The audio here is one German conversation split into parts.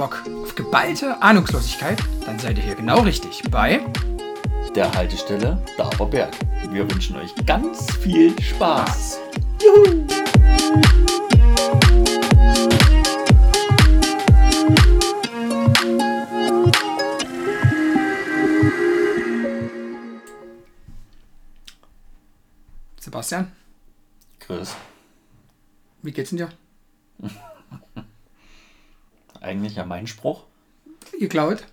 Bock auf geballte Ahnungslosigkeit? Dann seid ihr hier genau richtig bei der Haltestelle Daberberg. Wir wünschen euch ganz viel Spaß. Juhu! Sebastian, Chris, wie geht's denn dir? eigentlich ja mein Spruch, Geklaut?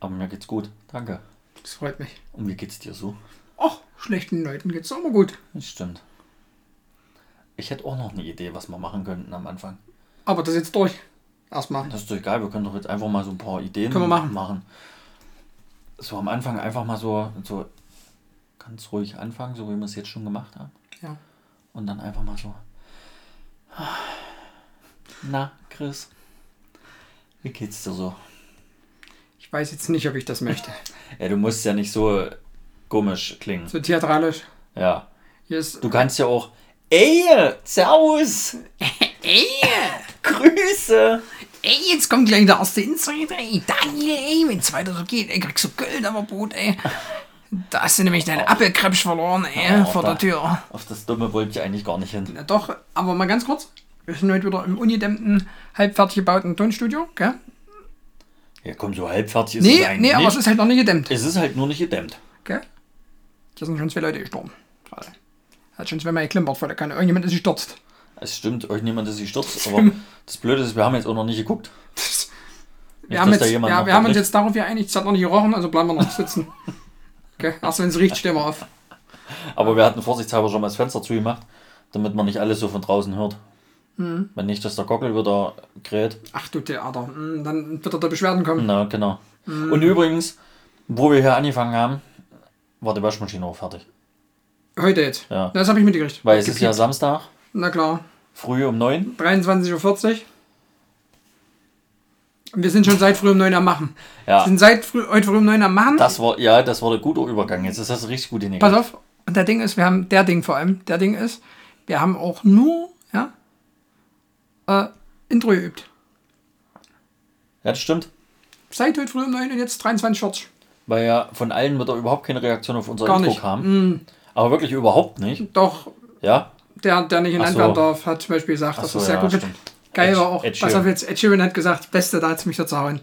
aber mir geht's gut. Danke. Das freut mich. Und wie geht's dir so? Ach, schlechten Leuten geht's auch mal gut. Das stimmt. Ich hätte auch noch eine Idee, was wir machen könnten am Anfang. Aber das jetzt durch. Erstmal. Das ist doch egal, wir können doch jetzt einfach mal so ein paar Ideen Können wir machen. machen. So am Anfang einfach mal so, so ganz ruhig anfangen, so wie wir es jetzt schon gemacht haben. Ja. Und dann einfach mal so. Na, Chris, wie geht's dir so? Ich weiß jetzt nicht, ob ich das möchte. Ja, du musst ja nicht so komisch klingen. So theatralisch. Ja. Ist. Du kannst ja auch. Ey, Servus! Ey, Grüße! ey, jetzt kommt gleich der erste Insider, ey. Daniel, ey, wenn es weiter so geht, ey, kriegst du Geld aber Brot, ey. Da hast du nämlich deinen Appelkrebs verloren, ey, Oh, vor da- der Tür. Auf das Dumme wollte ich eigentlich gar nicht hin. Na doch, aber mal ganz kurz. Wir sind heute wieder im ungedämmten, halbfertig gebauten Tonstudio, gell? Ja, komm, so halbfertig ist Nee, es eigentlich nee, aber nicht. es ist halt noch nicht gedämmt, es ist halt nur nicht gedämmt. gell? Hier sind schon zwei Leute gestorben. Gerade. Hat schon zweimal geklimpert vor der Kanne. Irgendjemand ist gestürzt. Es stimmt, euch niemand ist gestürzt, aber das Blöde ist, wir haben jetzt auch noch nicht geguckt. Wir, Nicht, haben, dass da jetzt, ja, wir haben uns jetzt darauf geeinigt, es hat noch nicht gerochen, also bleiben wir noch sitzen. Okay, erst wenn es riecht, stehen wir auf. Aber wir hatten vorsichtshalber schon mal das Fenster zugemacht, damit man nicht alles so von draußen hört. Mhm. Wenn nicht, dass der Gockel wieder kräht. Ach du Theater, Hm, dann wird er da Beschwerden kommen. Na, genau. Mhm. Und übrigens, wo wir hier angefangen haben, war die Waschmaschine auch fertig. Heute jetzt. Ja. Das habe ich mitgekriegt. Weil es ist ja. Samstag, Na klar. früh um neun. 23.40 Uhr. Wir sind schon seit früh um 9 am Machen. Wir Ja, sind seit früh, heute früh um 9 am Machen. das war, ja, das war der gute Übergang. Jetzt ist das richtig gut Pass hingekriegt. auf. Und der Ding ist, wir haben, der Ding vor allem, der Ding ist, wir haben auch nur, äh, Intro geübt. Ja, das stimmt. Seit heute früh um 9 und jetzt 23.40 Weil ja von allen wieder überhaupt keine Reaktion auf unser Gar Intro nicht. Mm. kam. Aber wirklich überhaupt nicht. Doch, Ja. der, der nicht genannt so. werden darf, hat zum Beispiel gesagt, Ach dass so, das sehr ja, gut wird. Geil Ed- war auch, Ed Sheeran. auf jetzt, Ed Sheeran hat gesagt, Beste, da hat es mich zerzauen.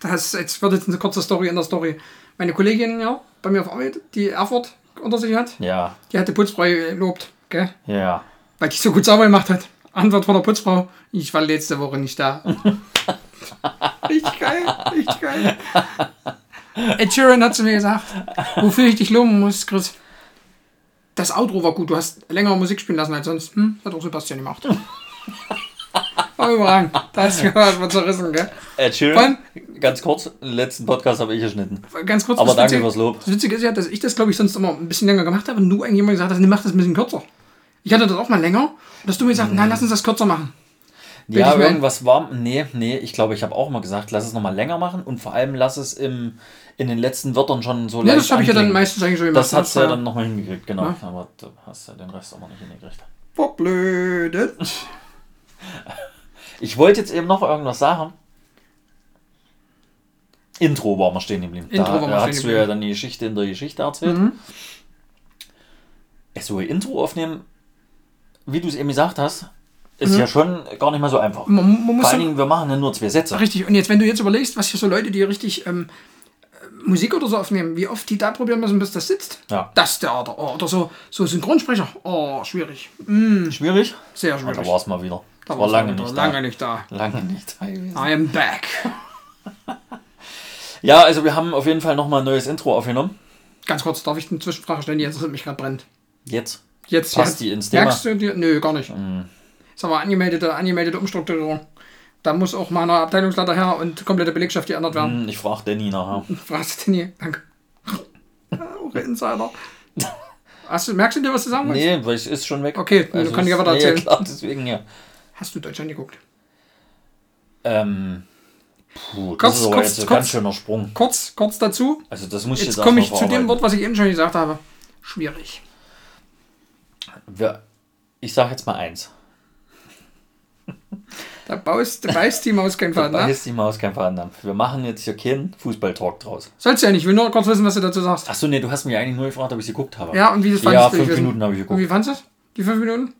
Das, jetzt wird jetzt eine kurze Story in der Story. Meine Kollegin, ja, bei mir auf Arbeit, die Erfurt unter sich hat, Ja, die hat die Putzfrau gelobt, gell? ja. Weil die so gut sauber gemacht hat. Antwort von der Putzfrau, ich war letzte Woche nicht da. richtig geil, richtig geil. Ed Sheeran hat zu mir gesagt, wofür ich dich loben muss, Chris. Das Outro war gut, du hast längere Musik spielen lassen als sonst. Hm, hat auch Sebastian gemacht. War überragend. Da hast du gehört, was zerrissen, gell? Ed Sheeran, ganz kurz, den letzten Podcast habe ich geschnitten. Ganz kurz. Aber danke Witzige- fürs Lob. Das Witzige ist ja, dass ich das, glaube ich, sonst immer ein bisschen länger gemacht habe und du eigentlich immer gesagt hast, nee, mach das ein bisschen kürzer. Ich hatte das auch mal länger. Dass du mir gesagt hast, nein, lass uns das kürzer machen. Bild Ja, irgendwas war. Nee, nee, ich glaube, ich habe auch mal gesagt, lass es nochmal länger machen und vor allem lass es im, in den letzten Wörtern schon so Ja, leicht das habe ich ja dann meistens eigentlich so gemacht. Das hast du ja dann nochmal hingekriegt, genau. Ja. Aber du hast ja den Rest auch noch nicht hingekriegt. Verblödet. Ich wollte jetzt eben noch irgendwas sagen. Intro war mal stehen geblieben. Intro da war mal da hast du. Mhm. ja dann die Geschichte in der Geschichte erzählt. Es so Intro aufnehmen, wie du es eben gesagt hast, ist ja schon gar nicht mal so einfach. Mhm. Man, man Vor allen Dingen, wir machen ja nur zwei Sätze. richtig. Und jetzt, wenn du jetzt überlegst, was hier so Leute, die richtig ähm, äh, Musik oder so aufnehmen, wie oft die da probieren müssen, bis das sitzt. Ja. Das Theater. Oh, oder so, so Synchronsprecher. Oh, schwierig. Mm, Schwierig? sehr Ja, schwierig. da war es mal wieder. Da war lange nicht lange da. nicht da. Lange nicht da gewesen. I am back. Ja, also wir haben auf jeden Fall nochmal ein neues Intro aufgenommen. Ganz kurz, darf ich eine Zwischenfrage stellen, die interessiert mich gerade brennt. Jetzt. Jetzt Passt die ins Thema? Merkst du dir? Nö, gar nicht. Ist aber angemeldete, angemeldete Umstrukturierung. Da muss auch mal eine Abteilungsleiter her und komplette Belegschaft geändert werden. Hm, Ich frage Danny nachher. Fragst du nie. Danke. auch Insider. Hast du, merkst du dir, was du sagen willst? Nee, weil es ist schon weg. Okay, dann kann ich ja ist- weiter nee, erzählen. klar, deswegen ja. Hast du Deutschland geguckt? Ähm, puh, das Kurz, ist aber kurz, jetzt ein kurz. ganz schöner Sprung. Kurz, kurz dazu. Also das muss ich Jetzt jetzt komme ich zu dem Wort, was ich eben schon gesagt habe. Schwierig. Ich sage jetzt mal eins. Da baust, da beißt die Maus keinen Faden Da ab. ist die Maus kein Faden ab. Wir machen jetzt hier keinen Fußballtalk draus. Sollst du ja nicht. Ich will nur kurz wissen, was du dazu sagst. Achso, nee, du hast mich eigentlich nur gefragt, ob ich sie geguckt habe. Ja, und wie das fandest Ja, du? Ich fünf. Minuten habe ich Und geguckt. wie fandest du es? Die fünf Minuten?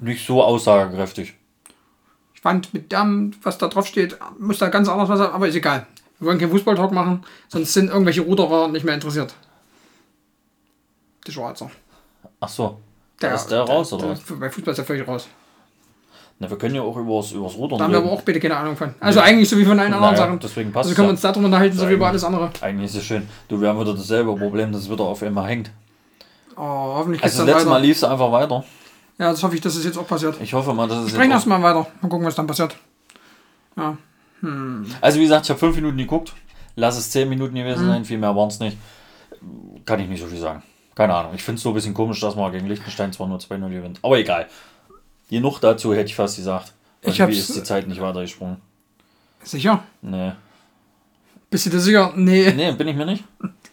Nicht so aussagekräftig. Ich fand mit dem, was da drauf steht, muss da ganz anders was sein, aber ist egal. Wir wollen keinen Fußballtalk machen, sonst sind irgendwelche Ruderer nicht mehr interessiert. Die Schwarzer. Achso. Da ist der raus, oder was? Bei Fußball ist er völlig raus. Na, wir können ja auch übers, übers Rudern Da haben wir aber auch bitte keine Ahnung von. Also eigentlich so wie von allen anderen Naja, Sachen. deswegen passt Also es können wir ja. uns darüber unterhalten, so wie über alles andere. Eigentlich ist es schön. Du, wir haben wieder dasselbe Problem, dass es wieder auf einmal hängt. Oh, hoffentlich Also das letzte. Mal lief es einfach weiter. Ja, das hoffe ich, dass es jetzt auch passiert. Ich hoffe mal, dass es Sprechen jetzt erst mal weiter. Mal gucken, was dann passiert. Ja. auch... Also wie gesagt, ich habe fünf Minuten geguckt. Lass es zehn Minuten gewesen Mhm. sein, viel mehr waren es nicht. Kann ich nicht so viel sagen. Keine Ahnung. Ich finde es so ein bisschen komisch, dass man gegen Liechtenstein zwar nur 2-0 gewinnt. Aber egal. Genug dazu, hätte ich fast gesagt. Ich Irgendwie hab's- ist die Zeit nicht weitergesprungen. Sicher? Nee. Bist du dir sicher? Nee. Nee, bin ich mir nicht.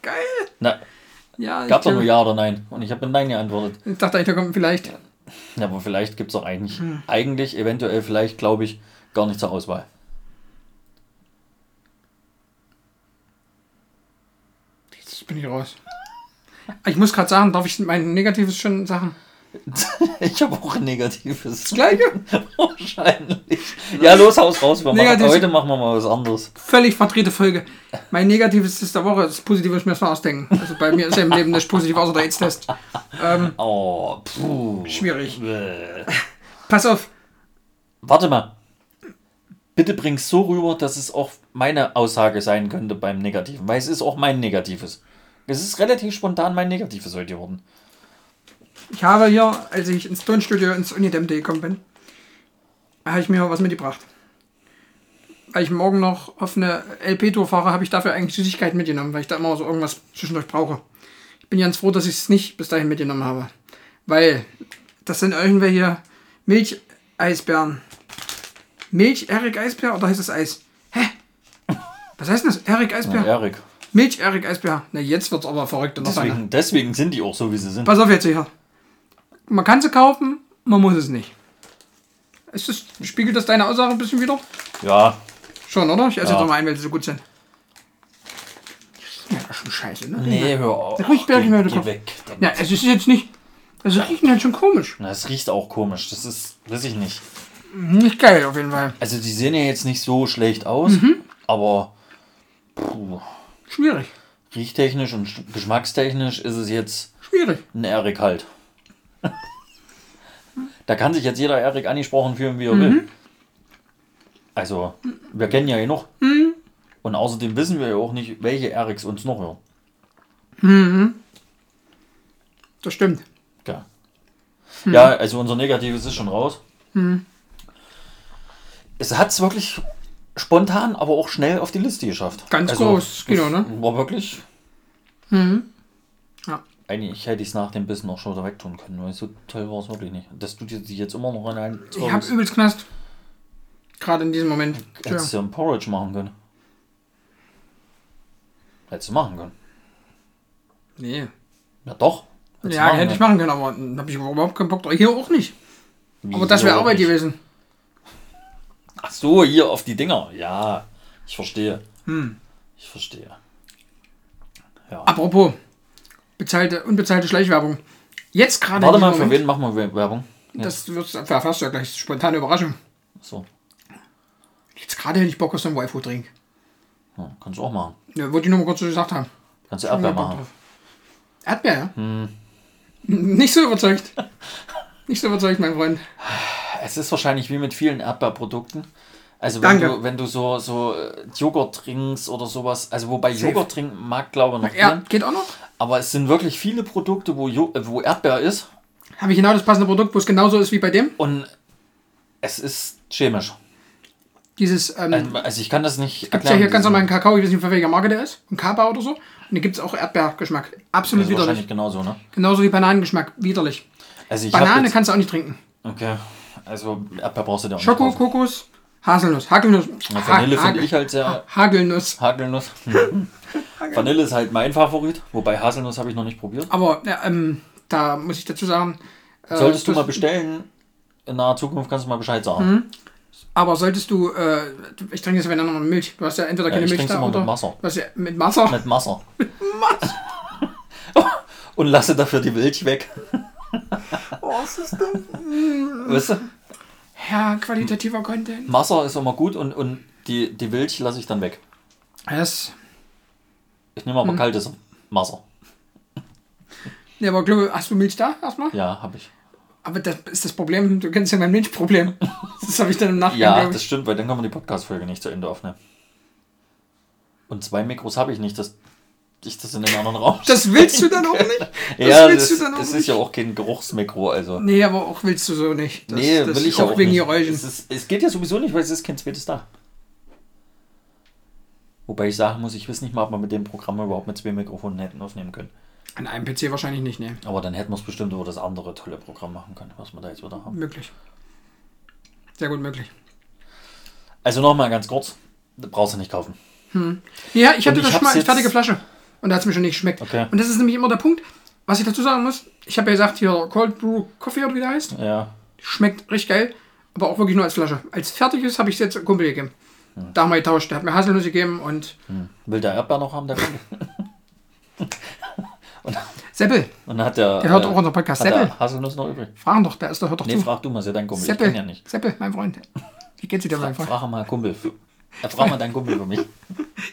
Geil. Na, Ja, gab doch nur Ja oder Nein. Und ich habe mit Nein geantwortet. ich dachte eigentlich, da kommt vielleicht. Ja, aber vielleicht gibt es doch eigentlich, Hm. eigentlich, eventuell, vielleicht, glaube ich, gar nicht zur Auswahl. Jetzt bin ich raus. Ich muss gerade sagen, darf ich mein Negatives schon sagen? Ich habe auch ein negatives. Das gleiche? Wahrscheinlich. Ja, los, haus raus. Wir machen, heute machen wir mal was anderes. Völlig verdrehte Folge. Mein Negatives ist der Woche. Das Positive ist mir erstmal ausdenken. Also bei mir ist ja im Leben nicht positiv, außer der AIDS-Test. Ähm, Oh, puh. Schwierig. Bäh. pass auf. Warte mal. Bitte bring's so rüber, dass es auch meine Aussage sein könnte beim Negativen. Weil es ist auch mein Negatives. Es ist relativ spontan mein Negatives heute geworden. Ich habe hier, als ich ins Tonstudio ins Unidem Day gekommen bin, habe ich mir was mitgebracht. Weil ich morgen noch auf eine LP-Tour fahre, habe ich dafür eigentlich Süßigkeiten mitgenommen, weil ich da immer so irgendwas zwischendurch brauche. Ich bin ganz froh, dass ich es nicht bis dahin mitgenommen habe. Weil das sind irgendwelche Milcheisbären. Milch, Erik Eisbär oder heißt das Eis? Hä? Was heißt denn das? Erik Eisbär? Ja, Erik. Milch, Erik Eisbär. Na, jetzt wird's aber verrückt. und. Deswegen, deswegen sind die auch so, wie sie sind. Pass auf jetzt hier. Man kann sie kaufen, man muss es nicht. Ist das, spiegelt das deine Aussage ein bisschen wieder? Ja, Schon, oder? Ich esse Ja. jetzt noch mal ein, weil sie so gut sind. Ja, das ist schon scheiße, ne? nee, hör auf. Da riecht Berg Geh- den geh weg. Ja, es ist jetzt nicht. Also riechen halt schon komisch. Na, es riecht auch komisch. Das ist, weiß ich nicht. Nicht geil auf jeden Fall. Also die sehen ja jetzt nicht so schlecht aus, Mhm. aber puh, Schwierig. riechtechnisch und sch- geschmackstechnisch ist es jetzt Schwierig. ein Erik halt. da kann sich jetzt jeder Erik angesprochen fühlen, wie er Mhm. will. Also, wir kennen ja genug. Mhm. Und außerdem wissen wir ja auch nicht, welche Eriks uns noch hören. Das stimmt. Ja. Hm. ja, also unser Negatives ist schon raus. Es hat es wirklich spontan, aber auch schnell auf die Liste geschafft. Ganz also, groß das ne? War wirklich. Ja. Eigentlich hätte ich es nach dem Bissen auch schon wieder wegtun können, weil so toll war es wirklich nicht. Dass du dir die jetzt immer noch in einen Ich hab übelst Knast. Gerade in diesem Moment. Hättest du ein Porridge machen können. Hättest du machen können. Nee. Ja doch. Hättest Ja, hätte ich können. machen können, aber dann habe ich überhaupt keinen Bock drauf. Hier auch nicht. Wie, Aber das wäre Arbeit nicht. gewesen. Ach so, hier auf die Dinger. Ja, ich verstehe. Hm. Ich verstehe. Ja. Apropos, bezahlte, unbezahlte Schleichwerbung. Jetzt gerade Warte mal, diesem für Moment, wen machen wir Werbung? Ja. Das wird erfährst du ja gleich. Spontane Überraschung. So, Jetzt gerade hätte ich Bock auf so einen Waifu-Drink. ja, kannst du auch machen. Ja, wollte ich nur mal kurz so gesagt haben. Kannst du Erdbeer machen. drauf. Erdbeer, ja? Hm. Nicht so überzeugt. Nicht so überzeugt, mein Freund. Es ist wahrscheinlich wie mit vielen Erdbeerprodukten. Also wenn Danke. du, wenn du so, so äh, Joghurt trinkst oder sowas, also wobei Safe. Joghurt trinken mag glaube ich noch Ja, gehen, geht auch noch. aber es sind wirklich viele Produkte, wo, jo äh, wo Erdbeer ist Habe ich genau das passende Produkt, wo es genauso ist wie bei dem. und es ist chemisch. Dieses, ähm, Also, also ich kann das nicht Gibt ja hier ganz normalen Kakao, ich weiß nicht, von welcher Marke der ist. Ein Kaba oder so. Und da gibt es auch Erdbeergeschmack. Absolut Das ist widerlich. wahrscheinlich genauso, ne? Genauso wie Bananengeschmack. Widerlich. Also Banane jetzt, kannst du auch nicht trinken. Okay, also Erdbeer brauchst du da auch Schoko, nicht. Kokos, Haselnuss. Hagelnuss. Ja, Vanille Ha- finde ich halt sehr... Hagelnuss. Hagelnuss. Vanille ist halt mein Favorit, wobei Haselnuss habe ich noch nicht probiert. Aber ja, ähm, da muss ich dazu sagen. äh, Solltest du mal bestellen, in naher Zukunft kannst du mal Bescheid sagen. Mhm. Aber solltest du, äh, ich trinke jetzt wenn dann noch Milch. Du hast ja entweder Ja, keine ich Milch da immer oder mit Wasser. Du hast ja mit Wasser. Mit Wasser. Und lasse dafür die Milch weg. Oh, was ist denn? Weißt du? Ja, qualitativer Content. Wasser ist immer gut und, und die, die Milch lasse ich dann weg. Das, Ich nehme aber Hm. kaltes Wasser. ja, aber glaube, hast du Milch da erstmal? Ja, habe ich. Aber das ist das Problem, du kennst ja mein Milchproblem. Das habe ich dann im Nachhinein. Ja, das stimmt, weil dann kann man die Podcast-Folge nicht zu Ende aufnehmen. Und zwei Mikros habe ich nicht, dass ich das in den anderen Raum das willst du dann auch nicht? Das Ja, willst das, du dann auch das ist nicht? ja auch kein Geruchsmikro, also. Nee, aber auch willst du so nicht. Das, nee, das will ich auch auch wegen nicht. Geräuschen. Es, ist, es geht ja sowieso nicht, weil es ist kein zweites da. Wobei ich sagen muss, ich weiß nicht mal, ob wir mit dem Programm überhaupt mit zwei Mikrofonen hätten aufnehmen können. An einem PC wahrscheinlich nicht, nee. Aber dann hätten wir es bestimmt über das andere tolle Programm machen können, was wir da jetzt wieder haben. Möglich. Sehr gut möglich. Also nochmal ganz kurz, brauchst du nicht kaufen. Ja, ich hatte ich das schon mal als fertige Flasche. Und da hat es mir schon nicht geschmeckt. Okay. Und das ist nämlich immer der Punkt, was ich dazu sagen muss. Ich habe ja gesagt, hier Cold Brew Coffee oder wie der heißt. Ja, Schmeckt richtig geil, aber auch wirklich nur als Flasche. Als fertiges habe ich es jetzt Kumpel gegeben. Da haben wir getauscht. Der hat mir Haselnuss gegeben und will der Erdbeer noch haben, der und, Seppel. und hat der, Der hört äh, auch unseren Podcast. hat Seppel. Haselnuss noch übrig. Fragen doch, der ist doch, hört doch Nee, zu. frag du mal, ist ja dein Kumpel. Ich Seppel. kenn ja nicht. Seppel, mein Freund. Wie geht's dir mein Freund? Frag mal Kumpel. Ja, frag mal deinen Kumpel für mich.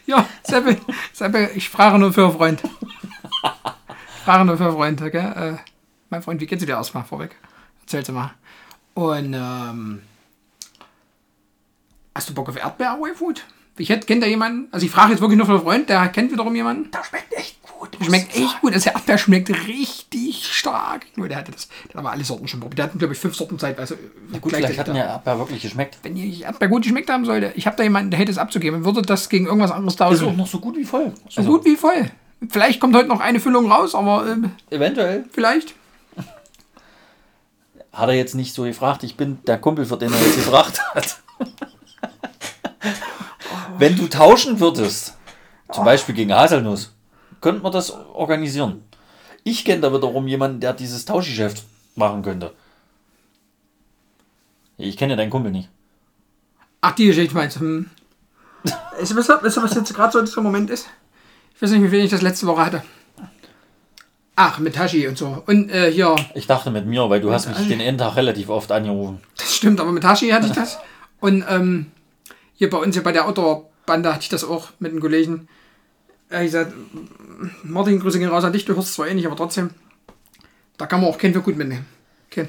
Ja, Seppel, Seppel, ich frage nur für einen Freund. frage nur für einen Freund, okay? Äh, mein Freund, wie geht's dir erstmal vorweg? Erzähl's mal. Und, ähm, hast du Bock auf erdbeer food Ich hätte, kennt da jemanden? Also ich frage jetzt wirklich nur für einen Freund, der kennt wiederum jemanden. Das schmeckt echt gut. Schmeckt echt gut. Das Erdbeer schmeckt richtig stark. Nur der hatte das, der hat aber alle Sorten schon probiert. Der hatten, glaube ich, fünf Sorten Zeit. Also, Gut, vielleicht hat mir Erdbeer wirklich geschmeckt. wenn ihr Erdbeer gut geschmeckt haben sollte, ich habe da jemanden, der hätte es abzugeben, würde das gegen irgendwas anderes Ist auch tauschen. noch so gut wie voll. So gut wie voll. Vielleicht kommt heute noch eine Füllung raus, aber ähm, Eventuell. vielleicht. Hat er jetzt nicht so gefragt. Ich bin der Kumpel, für den er jetzt gefragt hat. Wenn du tauschen würdest, zum Beispiel gegen Haselnuss, könnte man das organisieren. Ich kenne da wiederum jemanden, der dieses Tauschgeschäft machen könnte. Ich kenne ja deinen Kumpel nicht. Ach, die Geschichte meinst du? Hm. Weißt du, was, jetzt gerade so dieser Moment ist? Ich weiß nicht, wie viel ich das letzte Woche hatte. Ach, mit Tashi und so. Und äh, hier, Ich dachte mit mir, weil du hast mich den einen Tag relativ oft angerufen. das stimmt, aber mit Tashi hatte ich das. Und ähm, hier bei uns, hier bei der Outdoor-Bande hatte ich das auch mit einem Kollegen. Äh, ich gesagt, Martin, Grüße gehen raus an dich, du hörst zwar eh nicht, aber trotzdem. Da kann man auch kein für gut mitnehmen. Kein.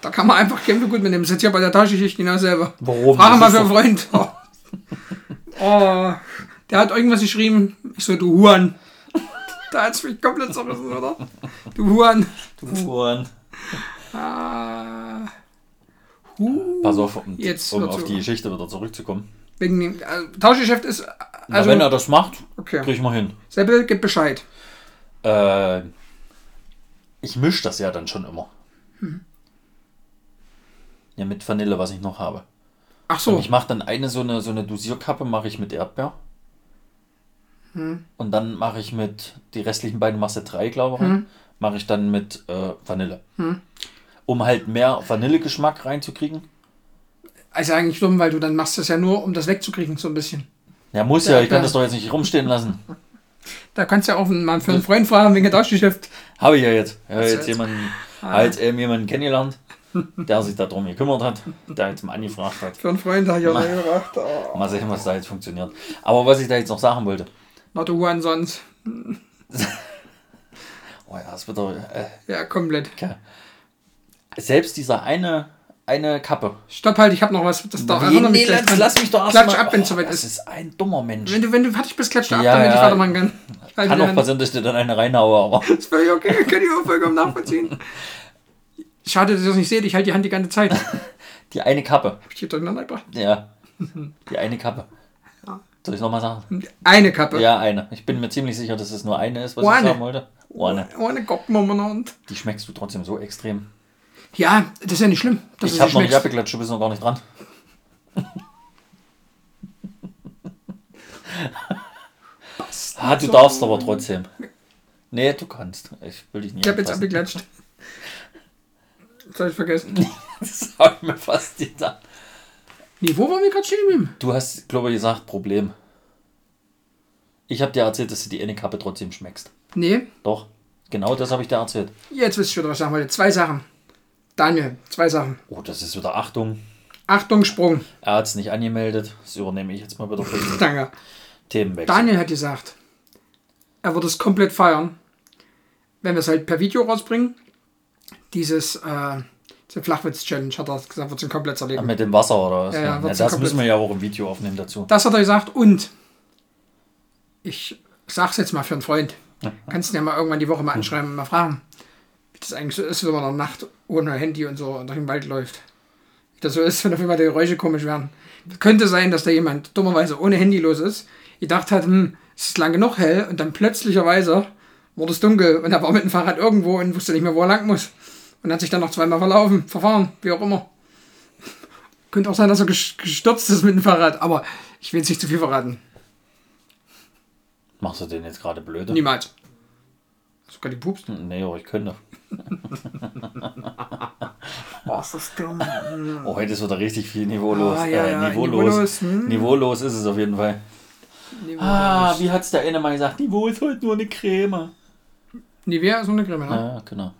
Da kann man einfach kein für gut mitnehmen. Das ist jetzt hier bei der Taschengeschichte genau selber. Warum? Frage mal für einen Freund. Oh. oh, der hat irgendwas geschrieben. Ich so, du Huan. Da hat's mich komplett zerrissen, oder? Du Huan. Du Huren. Ah. Hu. Pass auf, um, Jetzt um auf die Geschichte wieder zurückzukommen. Wegen dem also, Tauschgeschäft ist. Na, Also, wenn er das macht, okay. krieg ich mal hin. Seppel, gib Bescheid. Äh, ich mische das ja dann schon immer. Hm. Ja, mit Vanille, was ich noch habe. Ach so. Und ich mache dann eine so eine, so eine Dosierkappe, mache ich mit Erdbeer. Hm. Und dann mache ich mit, die restlichen beiden Masse 3, glaube ich, rein, mache ich dann mit äh, Vanille. Hm. Um halt mehr Vanillegeschmack reinzukriegen. Also eigentlich dumm, weil du dann machst das ja nur, um das wegzukriegen, so ein bisschen. Ja, muss Ja, ja, ich kann das doch jetzt nicht rumstehen lassen. Da kannst du ja auch mal für einen Freund fragen wegen Tauschgeschäft. Habe ich ja jetzt. Ich habe du jetzt jetzt? jemanden, Ah. halt eben jemanden kennengelernt, der sich darum gekümmert hat, der jetzt mal angefragt hat. Für einen Freund habe ich auch gedacht. Oh, Mal sehen, was da jetzt funktioniert. Aber was ich da jetzt noch sagen wollte. not a Huan sonst. Oh ja, es wird doch. Äh, Ja, komplett. Selbst dieser eine, eine Kappe. Stopp halt, ich habe noch was. Das da Nee, nee, lass, dran. lass mich doch erst Klatsch mal- ab, wenn es oh, soweit Das ist. ist ein dummer Mensch. Wenn du, wenn du fertig bist, klatsch ab, Ja, damit ich ja. weitermachen kann. Halt Kann auch Hand. passieren, dass ich dir dann eine reinhaue, aber. Das ist völlig okay, kann ich auch vollkommen nachvollziehen. Schade, dass ihr das nicht seht, ich halte die Hand die ganze Zeit. Hab Die eine Kappe. ich die durcheinander gebracht? Ja. Die eine Kappe. Soll ich nochmal sagen? Eine Kappe. Ja, eine. Ich bin mir ziemlich sicher, dass es nur eine ist, was Eine. ich sagen wollte. Ohne Kopf umeinander. Die schmeckst du trotzdem so extrem. Ja, das ist ja nicht schlimm. Ich habe noch nicht abgeklatscht, du bist noch gar nicht dran. ah, du darfst aber trotzdem. Nee, du kannst. Ich will dich nicht Ich habe jetzt abgeklatscht. Das habe ich vergessen. Das habe ich mir fast gedacht. Nee, wo waren wir gerade stehen geblieben? Du hast, glaube ich, gesagt, Problem. Ich habe dir erzählt, dass du die eine Kappe trotzdem schmeckst. Nee, Doch, genau das habe ich dir erzählt. jetzt wisst ihr wieder, was ich sagen wollte. Zwei Sachen. Daniel, zwei Sachen. Oh, das ist wieder Achtung. Achtung, Sprung. Er hat es nicht angemeldet. Das übernehme ich jetzt mal wieder für Danke. Themenwechsel. Daniel hat gesagt, er würde es komplett feiern, wenn wir es halt per Video rausbringen. Dieses, äh, diese Flachwitz-Challenge hat er gesagt, wird es komplett zerlegen. Mit dem Wasser oder was? Ja, ja, wird's das müssen wir ja auch im Video aufnehmen dazu. Das hat er gesagt und ich sag's jetzt mal für einen Freund. Kannst du ja mal irgendwann die Woche mal anschreiben und mal fragen, wie das eigentlich so ist, wenn man in der Nacht ohne Handy und so durch den Wald läuft. Wie das so ist, wenn auf einmal die Geräusche komisch werden. Könnte sein, dass da jemand dummerweise ohne Handy los ist, gedacht hat, hm, es ist lang genug hell und dann plötzlicherweise wurde es dunkel und er war mit dem Fahrrad irgendwo und wusste nicht mehr, wo er lang muss. Und hat sich dann noch zweimal verlaufen, verfahren, wie auch immer. Könnte auch sein, dass er ges- gestürzt ist mit dem Fahrrad, aber ich will jetzt nicht zu viel verraten. Machst du den jetzt gerade blöde? Niemals. Sogar die Pups. Nee, aber ich könnte. Oh, ist das dumm. Oh, heute ist wieder richtig viel niveaulos. Ah, ja, äh, ja, niveaulos. niveaulos, hm. Niveaulos ist es auf jeden Fall. Ah, wie hat's der eine mal gesagt? Niveau ist heute nur eine Creme. Nivea ist so eine Creme, ne? Ja, genau.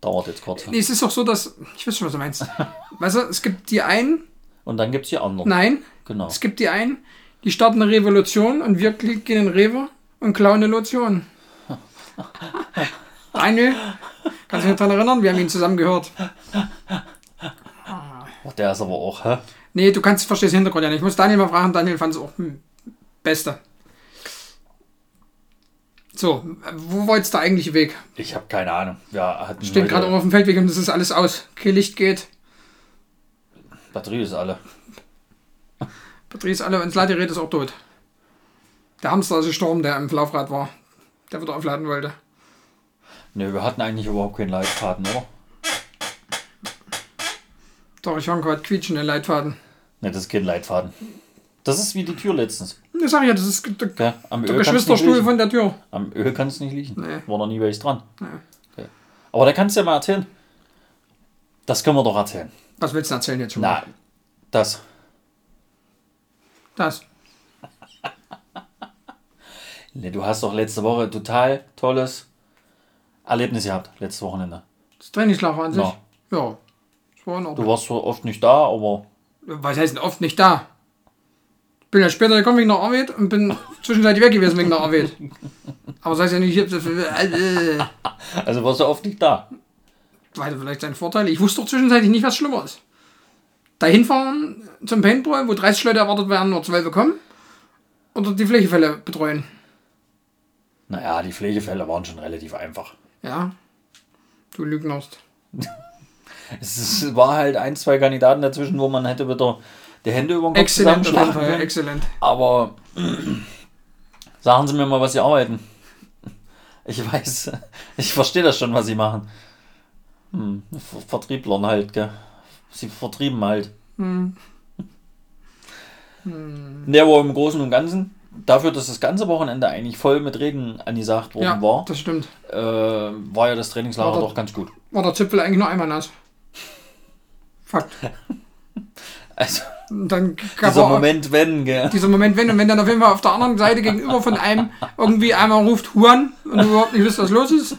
Dauert jetzt kurz. Nee, es ist doch so, dass. Ich weiß schon, was du meinst. weißt du, es gibt die einen. Und dann gibt's die anderen. Nein, Genau. es gibt die einen, die starten eine Revolution und wir gehen in den Rewe und klauen eine Lotion. Daniel, kannst du dich daran erinnern? Wir haben ihn zusammen gehört. Oh, der ist aber auch, hä? Nee, du kannst, verstehst den Hintergrund ja nicht. Ich muss Daniel mal fragen. Daniel fand es auch hm, Beste. So, wo war jetzt der eigentliche Weg? Ich habe keine Ahnung. Wir hatten Stehen gerade auf dem Feldweg und das ist alles aus. Okay, Licht geht. Batterie ist alle. Batterie ist alle und das Ladegerät ist auch tot. Der Hamster ist gestorben, der im Laufrad war. Der wieder aufladen wollte. Ne, wir hatten eigentlich überhaupt keinen Leitfaden, oder? Doch, ich war gerade quietschende Leitfaden. Ne, das ist kein Leitfaden. Das ist wie die Tür letztens. Das sag ich ja, das ist der, Gell? Am der Öl Geschwisterstuhl von der Tür. Am Öl kannst du nicht liegen. Nee. War noch nie welches dran. Nee. Okay. Aber da kannst du ja mal erzählen. Das können wir doch erzählen. Was willst du erzählen jetzt schon? Na, das. Das. Du hast doch letzte Woche total tolles Erlebnis gehabt, letztes Wochenende. Das Trainingslager an sich. Ja. Ja. Das war Du warst zwar oft nicht da, aber Was heißt denn oft nicht da? Ich bin ja später gekommen wegen der Arbeit und bin zwischenzeitlich weg gewesen wegen der Arbeit. Aber heißt ja nicht, ich hab, also warst du oft nicht da. hatte vielleicht seinen Vorteil. Ich wusste doch zwischenzeitlich nicht, was schlimmer ist. Dahin fahren zum Paintball, wo 30 Leute erwartet werden, nur 12 kommen. Oder die Pflegefälle betreuen. Naja, die Pflegefälle waren schon relativ einfach. Ja. Du lügnerst. Es war halt ein, zwei Kandidaten dazwischen, wo man hätte wieder die Hände über den Kopf Exzellent, zusammenschlagen können. Exzellent. Aber sagen Sie mir mal, was Sie arbeiten. Ich weiß, ich verstehe das schon, was Sie machen. Hm, Ver- Vertrieblern halt, gell. Sie vertrieben halt. Hm. Ne, aber im Großen und Ganzen, dafür, dass das ganze Wochenende eigentlich voll mit Regen angesagt worden Ja, war, das stimmt. äh, war ja das Trainingslager War doch ganz gut. War der Zipfel eigentlich nur einmal nass. Fakt. Also, dann dieser er- Moment, wenn, gell. dieser Moment, wenn und wenn dann auf jeden Fall auf der anderen Seite gegenüber von einem irgendwie einmal ruft Huan und du überhaupt nicht wisst, was los ist.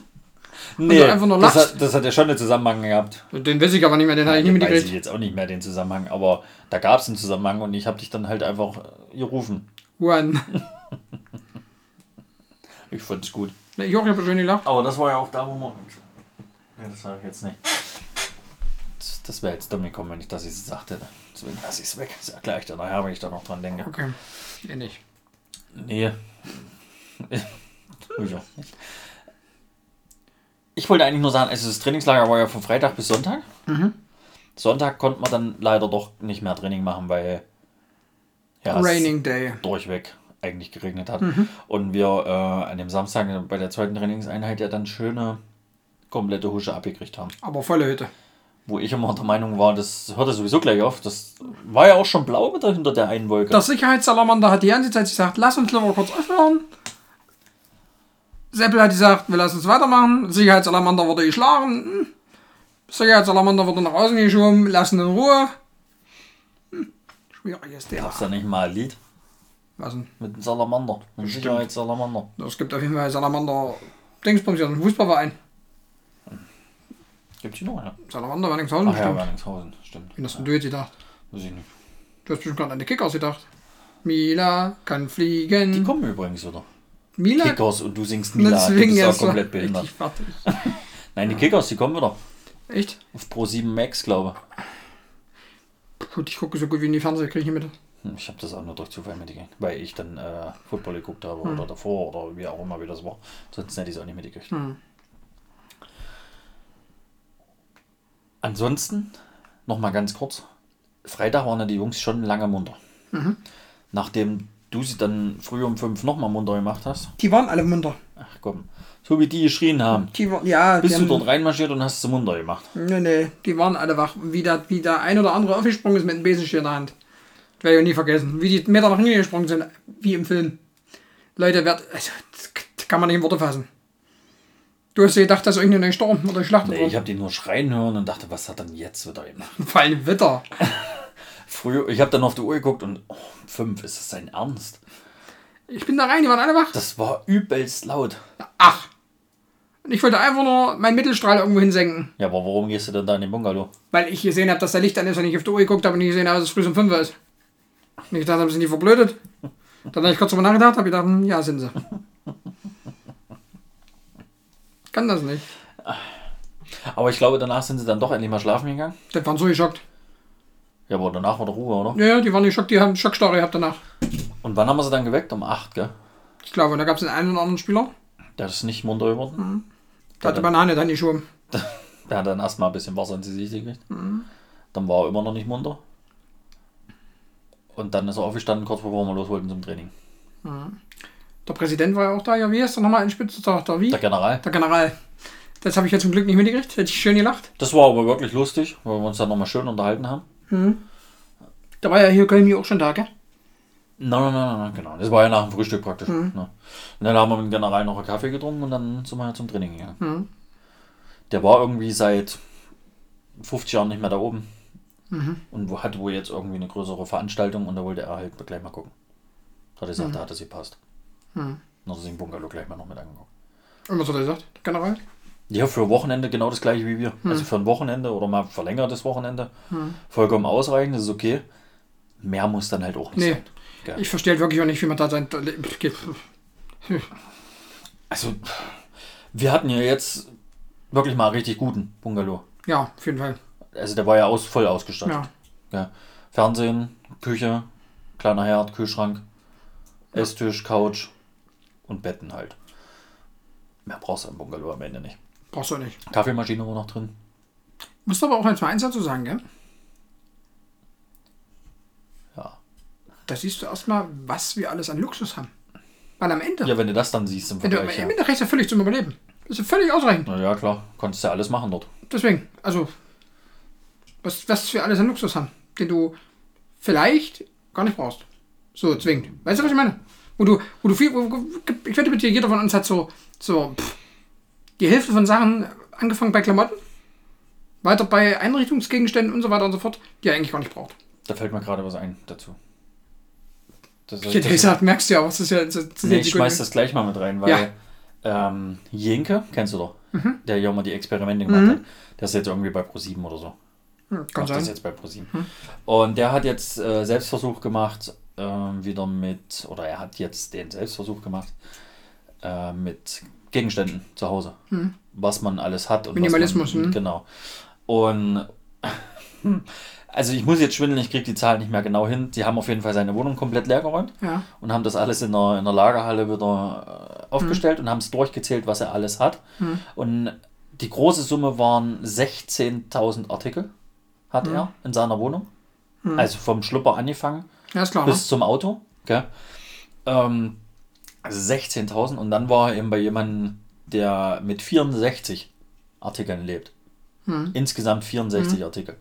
Nee, einfach nur das, hat, das hat ja schon einen Zusammenhang gehabt. Den weiß ich aber nicht mehr, den habe ich nicht Weiß ich mitgekriegt. jetzt auch nicht mehr den Zusammenhang, aber da gab es einen Zusammenhang und ich habe dich dann halt einfach äh, gerufen. Huan. Ich fand es gut. Ich auch, ich habe schön gelacht. Aber das war ja auch da, wo man. Ja, das sage ich jetzt nicht. Das, das wäre jetzt dumm gekommen, wenn ich das jetzt hätte. Deswegen lasse ich es weg. Das erkläre ich dann nachher, wenn ich da noch dran denke. Okay. Eh nicht. Nee. Ich wollte eigentlich nur sagen, also das Trainingslager war ja von Freitag bis Sonntag. Mhm. Sonntag konnte man dann leider doch nicht mehr Training machen, weil ja, Raining Day. durchweg eigentlich geregnet hat. Mhm. Und wir äh, an dem Samstag bei der zweiten Trainingseinheit ja dann schöne komplette Husche abgekriegt haben. Aber volle Hütte. Wo ich immer der Meinung war, das hörte sowieso gleich auf. Das war ja auch schon blau hinter der einen Wolke. Der Sicherheitsalamander hat die ganze Zeit gesagt, lass uns lieber kurz aufhören. Seppel hat gesagt, wir lassen es weitermachen. Sicherheitsalamander wurde geschlagen. Hm. Sag ja, Salamander wird nach außen geschoben, lassen in Ruhe. Hm, schwieriges Thema. Gab's da nicht mal ein Lied Was denn? mit dem Salamander? Mit dem Sicherheitssalamander. Es gibt auf jeden Fall Salamander Dingsbums, hier ist ein Fußballverein. Gibt's die noch, ja? Salamander Werningshausen, Ach ja, stimmt. Werningshausen, stimmt. Wie hast denn du jetzt gedacht? Weiß ich nicht. Du hast bestimmt gerade an die Kickers gedacht. Mila kann Die fliegen. kommen übrigens wieder. Mila Kickers und du singst Mila. Du Deswegen auch jetzt so komplett behindert. Nein, die Kickers, die kommen wieder. Echt? Auf Pro 7 Max, glaube Gut, ich gucke so gut wie in die Fernseher, kriege ich nicht mit. ich. Hm, Ich habe das auch nur durch Zufall mitgekriegt, weil ich dann äh, Football geguckt habe Hm. oder davor oder wie auch immer, wie das war. Sonst hätte ich es auch nicht mitgekriegt. Hm. Ansonsten, nochmal ganz kurz. Freitag waren ja die Jungs schon lange munter. Mhm. Nachdem du sie dann früh um fünf nochmal munter gemacht hast. Die waren alle munter. Ach komm, so wie die geschrien haben. Die ja, Bist du haben, dort reinmarschiert und hast sie munter gemacht. Nee, nee, die waren alle wach. Wie der, wie der ein oder andere aufgesprungen ist mit einem Besenstiel in der Hand. Das werde ich nie vergessen. Wie die Meter nach hinten gesprungen sind, wie im Film. Leute, wer, also, das kann man nicht in Worte fassen. Du hast dir gedacht, dass irgendeine neue Sturm oder geschlachtet Nee, ich habe die nur schreien hören und dachte, was hat denn jetzt wieder gemacht? Vor allem Wetter. Früher, ich habe dann auf die Uhr geguckt und oh, fünf, ist das sein Ernst? Ich bin da rein, die waren alle wach. Das war übelst laut. Ach. Und ich wollte einfach nur meinen Mittelstrahl irgendwo hinsenken. Ja, aber warum gehst du denn da in den Bungalow? Weil ich gesehen habe, dass da Licht an ist und ich auf die Uhr geguckt habe und nicht gesehen habe, dass es früh um 5 Uhr ist. Und ich dachte, sind die verblödet? Dann habe ich kurz drüber nachgedacht, habe gedacht, hm, ja, sind sie. Kann das nicht. Aber ich glaube, danach sind sie dann doch endlich mal schlafen gegangen. Die waren so geschockt. Ja, aber danach war der Ruhe, oder? Ja, ja, die waren geschockt, die haben Schockstarre gehabt danach. Und wann haben wir sie dann geweckt? Um acht, gell? Ich glaube, und da gab es den einen oder anderen Spieler, Der ist nicht munter geworden. der hat die Banane dann geschoben. Der hat dann erstmal ein bisschen Wasser ins Gesicht gekriegt. Dann war er immer noch nicht munter. Und dann ist er aufgestanden, kurz bevor wir los wollten zum Training. Der Präsident war ja auch da, ja, wie heißt der nochmal in Spitze? Der, der wie? Der General. Der General. Das habe ich ja zum Glück nicht mitgekriegt, hätte ich schön gelacht. Das war aber wirklich lustig, weil wir uns dann nochmal schön unterhalten haben. Da war ja hier Köln auch schon da, gell? Nein, nein, nein, nein, genau. Das war ja nach dem Frühstück praktisch. Ne? Und dann haben wir mit dem General noch einen Kaffee getrunken und dann sind wir ja zum Training gegangen. Der war irgendwie seit 50 Jahren nicht mehr da oben. Und wo- hat wohl jetzt irgendwie eine größere Veranstaltung und da wollte er halt gleich mal gucken. Da hat er gesagt, da hat es gepasst. Dann hat er sich den Bungalow gleich mal noch mit angeguckt. Und was hat er gesagt, General? Ja, für Wochenende genau das gleiche wie wir. Also für ein Wochenende oder mal verlängertes Wochenende. Vollkommen ausreichend, das ist okay. Mehr muss dann halt auch nicht Nee. sein. Gell? Ich verstehe halt wirklich auch nicht, wie man da sein. Also, wir hatten ja jetzt wirklich mal einen richtig guten Bungalow. Ja, auf jeden Fall. Also der war ja aus, voll ausgestattet. Ja. Ja. Fernsehen, Küche, kleiner Herd, Kühlschrank, Esstisch, Couch und Betten halt. Mehr brauchst du im Bungalow am Ende nicht. Brauchst du nicht. Kaffeemaschine war noch drin. Musst aber auch jetzt mal eins dazu sagen, gell? Da siehst du erstmal, was wir alles an Luxus haben. Weil am Ende, Ja, wenn du das dann siehst im wenn du, Vergleich. am. Ende reicht ja völlig zum Überleben. Das ist ja völlig ausreichend. Na ja, klar. Konntest ja alles machen dort. Deswegen, also, was, was wir alles an Luxus haben, den du vielleicht gar nicht brauchst. So zwingend. Weißt du, was ich meine? Wo du, wo du viel, wo- ich wette mit dir, jeder von uns hat so, so pff, die Hälfte von Sachen, angefangen bei Klamotten, weiter bei Einrichtungsgegenständen und so weiter und so fort, die er eigentlich gar nicht braucht. Da fällt mir gerade was ein dazu. Das, Ich hätte gesagt, merkst du ja, was ist ja. Das, das nee, ich schmeiß das gleich mal mit rein, weil Ja. ähm, Jenke, kennst du doch, Mhm. der ja mal die Experimente gemacht hat, der ist jetzt irgendwie bei ProSieben oder so. Hm, Kann macht das sein. jetzt bei ProSieben. Und der hat jetzt äh, Selbstversuch gemacht, ähm, wieder mit, oder er hat jetzt den Selbstversuch gemacht, äh, mit Gegenständen zu Hause. Was man alles hat. Und Hm. Minimalismus, man, hm. Genau. Und also ich muss jetzt schwindeln, ich kriege die Zahlen nicht mehr genau hin. Die haben auf jeden Fall seine Wohnung komplett leer geräumt Ja. und haben das alles in der, in der Lagerhalle wieder äh, aufgestellt und haben es durchgezählt, was er alles hat. Und die große Summe waren 16.000 Artikel, hat er in seiner Wohnung. Also vom Schlupper angefangen ja, klar. Ne? bis zum Auto. Gell? Ähm, also 16.000 und dann war er eben bei jemandem, der mit 64 Artikeln lebt. Insgesamt 64 Artikel.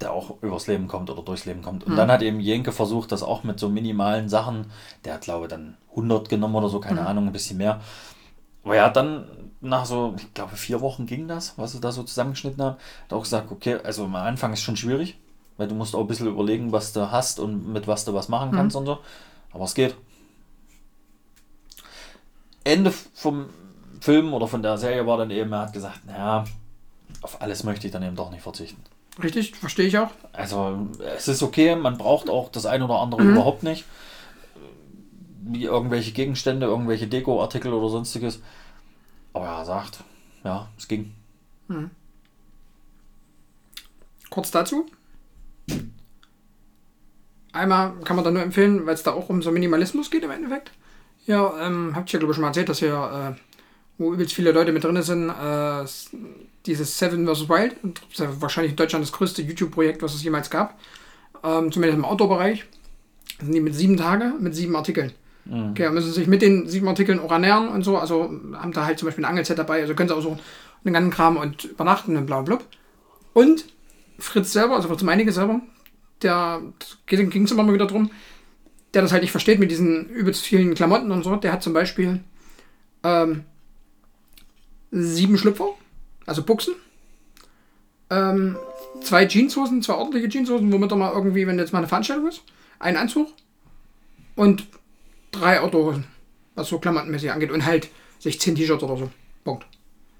Der auch übers Leben kommt oder durchs Leben kommt. Und dann hat eben Jenke versucht, das auch mit so minimalen Sachen, der hat glaube ich dann 100 genommen oder so, keine Ahnung, ein bisschen mehr. Aber er hat dann nach so, ich glaube, vier Wochen ging das, was sie da so zusammengeschnitten haben. Da auch gesagt, okay, also am Anfang ist schon schwierig, weil du musst auch ein bisschen überlegen, was du hast und mit was du was machen kannst und so. Aber es geht. Ende vom Film oder von der Serie war dann eben, er hat gesagt, naja, auf alles möchte ich dann eben doch nicht verzichten. Richtig, verstehe ich auch. Also es ist okay, man braucht auch das eine oder andere überhaupt nicht. Wie irgendwelche Gegenstände, irgendwelche Deko-Artikel oder sonstiges. Aber er sagt, ja, es ging. Kurz dazu. Einmal kann man da nur empfehlen, weil es da auch um so Minimalismus geht im Endeffekt. Ja, ähm, habt ihr ja glaube ich schon mal erzählt, dass hier, äh, wo übelst viele Leute mit drin sind, äh, dieses Seven vs. Wild. Und Das ist ja wahrscheinlich in Deutschland das größte YouTube-Projekt, was es jemals gab. Ähm, zumindest im Outdoor-Bereich. Sind die mit sieben Tage, mit sieben Artikeln. Okay, müssen sich mit den sieben Artikeln auch ernähren und so. Also haben da halt zum Beispiel ein Angelset dabei, also können sie auch so den ganzen Kram und übernachten und bla bla. Und Fritz selber, also Fritz Meinecke selber, der ging es immer mal wieder drum, der das halt nicht versteht mit diesen übelst vielen Klamotten und so. Der hat zum Beispiel ähm, sieben Schlüpfer, also Buchsen, ähm, zwei Jeanshosen, zwei ordentliche Jeanshosen, womit er mal irgendwie, wenn jetzt mal eine Veranstaltung ist, einen Anzug und drei Outdoorhosen, was so klamottenmäßig angeht und halt 16 T-Shirts oder so. Punkt.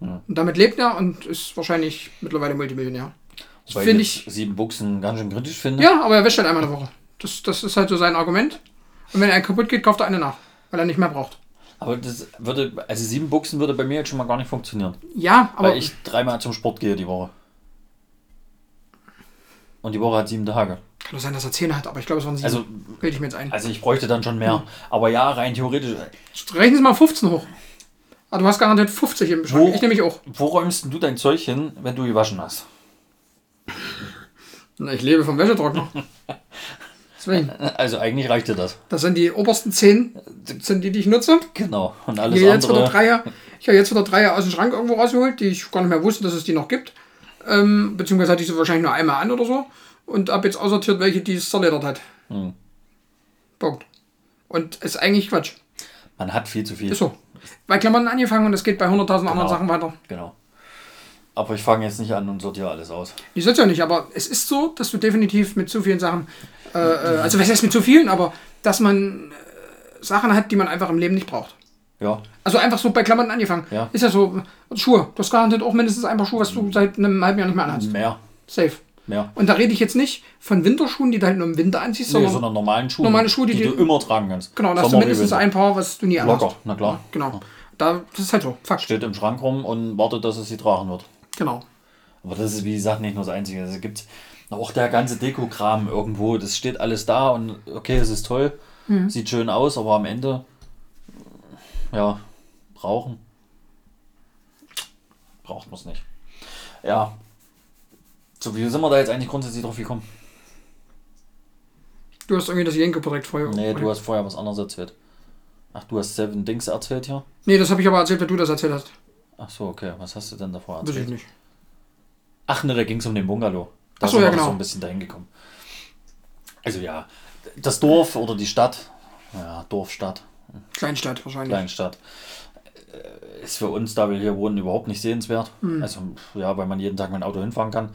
Und damit lebt er und ist wahrscheinlich mittlerweile Multimillionär. Das Weil finde ich sieben Buchsen ganz schön kritisch finde. Ja, aber er wäscht halt einmal eine Woche. Das, das ist halt so sein Argument. Und wenn er kaputt geht, kauft er eine nach, weil er nicht mehr braucht. Aber das würde, also sieben Buchsen würde bei mir jetzt schon mal gar nicht funktionieren. Ja, aber weil ich dreimal zum Sport gehe die Woche. Und die Woche hat sieben Tage. kann doch sein, dass er 10 hat, aber ich glaube, es waren 7. Also, Bilde ich mir jetzt ein. also ich bräuchte dann schon mehr. Aber ja, rein theoretisch. Rechnen Sie mal 15 hoch. Aber du hast garantiert 50 im Schrank. Wo- Ich nämlich auch. Wo räumst du dein Zeug hin, wenn du gewaschen hast? Na, ich lebe vom Wäschetrockner. Deswegen. Also eigentlich reicht dir das. Das sind die obersten 10, sind die, die ich nutze. Genau. Und Ich alles habe jetzt wieder andere. drei, ich habe jetzt wieder drei aus dem Schrank irgendwo rausgeholt, die ich gar nicht mehr wusste, dass es die noch gibt. Ähm, beziehungsweise hatte ich sie wahrscheinlich nur einmal an oder so. Und habe jetzt aussortiert, welche die es zerledert hat. Hm. Punkt. Und ist eigentlich Quatsch. Man hat viel zu viel. Ist so. Bei Klamotten angefangen und es geht bei 100.000 anderen Genau. Sachen weiter. Genau. Aber ich fange jetzt nicht an und sortiere alles aus. Ich soll's ja nicht, aber es ist so, dass du definitiv mit zu vielen Sachen, äh, äh, also was heißt mit zu vielen, aber dass man äh, Sachen hat, die man einfach im Leben nicht braucht. Ja. Also einfach so bei Klamotten angefangen. Ja. Ist ja so, Schuhe. Du hast garantiert auch mindestens ein paar Schuhe, was du seit einem halben Jahr nicht mehr anhast. Mehr. Safe. Mehr. Und da rede ich jetzt nicht von Winterschuhen, die du halt nur im Winter anziehst, Nee, sondern, sondern normalen Schuhe, normale Schuhe, die die, die- du immer tragen kannst. genau, da hast du mindestens ein paar, was du nie anhast. Locker, na klar. Genau. Da, das ist halt so. Fakt. Steht im Schrank rum und wartet, dass es sie tragen wird. Genau. Aber das ist, wie gesagt, nicht nur das Einzige. Es gibt auch der ganze Deko-Kram irgendwo. Das steht alles da und okay, es ist toll. Mhm. Sieht schön aus, aber am Ende, ja, brauchen. Braucht man es nicht. Ja. So, wie sind wir da jetzt eigentlich grundsätzlich drauf gekommen? Du hast irgendwie das Jenke-Projekt vorher. Nee, du hast vorher was anderes erzählt. Ach, du hast Seven Dings erzählt hier? Nee, das habe ich aber erzählt, weil du das erzählt hast. Ach so, okay. Was hast du denn davor Weiß ich erzählt? nicht. Ach ne, da ging es um den Bungalow. Da Ach so, sind ja, wir genau. so ein bisschen dahin gekommen. Also ja, das Dorf oder die Stadt, ja, Dorf, Stadt, Kleinstadt wahrscheinlich. Kleinstadt, äh, ist für uns, da wir hier wohnen, überhaupt nicht sehenswert. Hm. Also ja, weil man jeden Tag mit dem Auto hinfahren kann.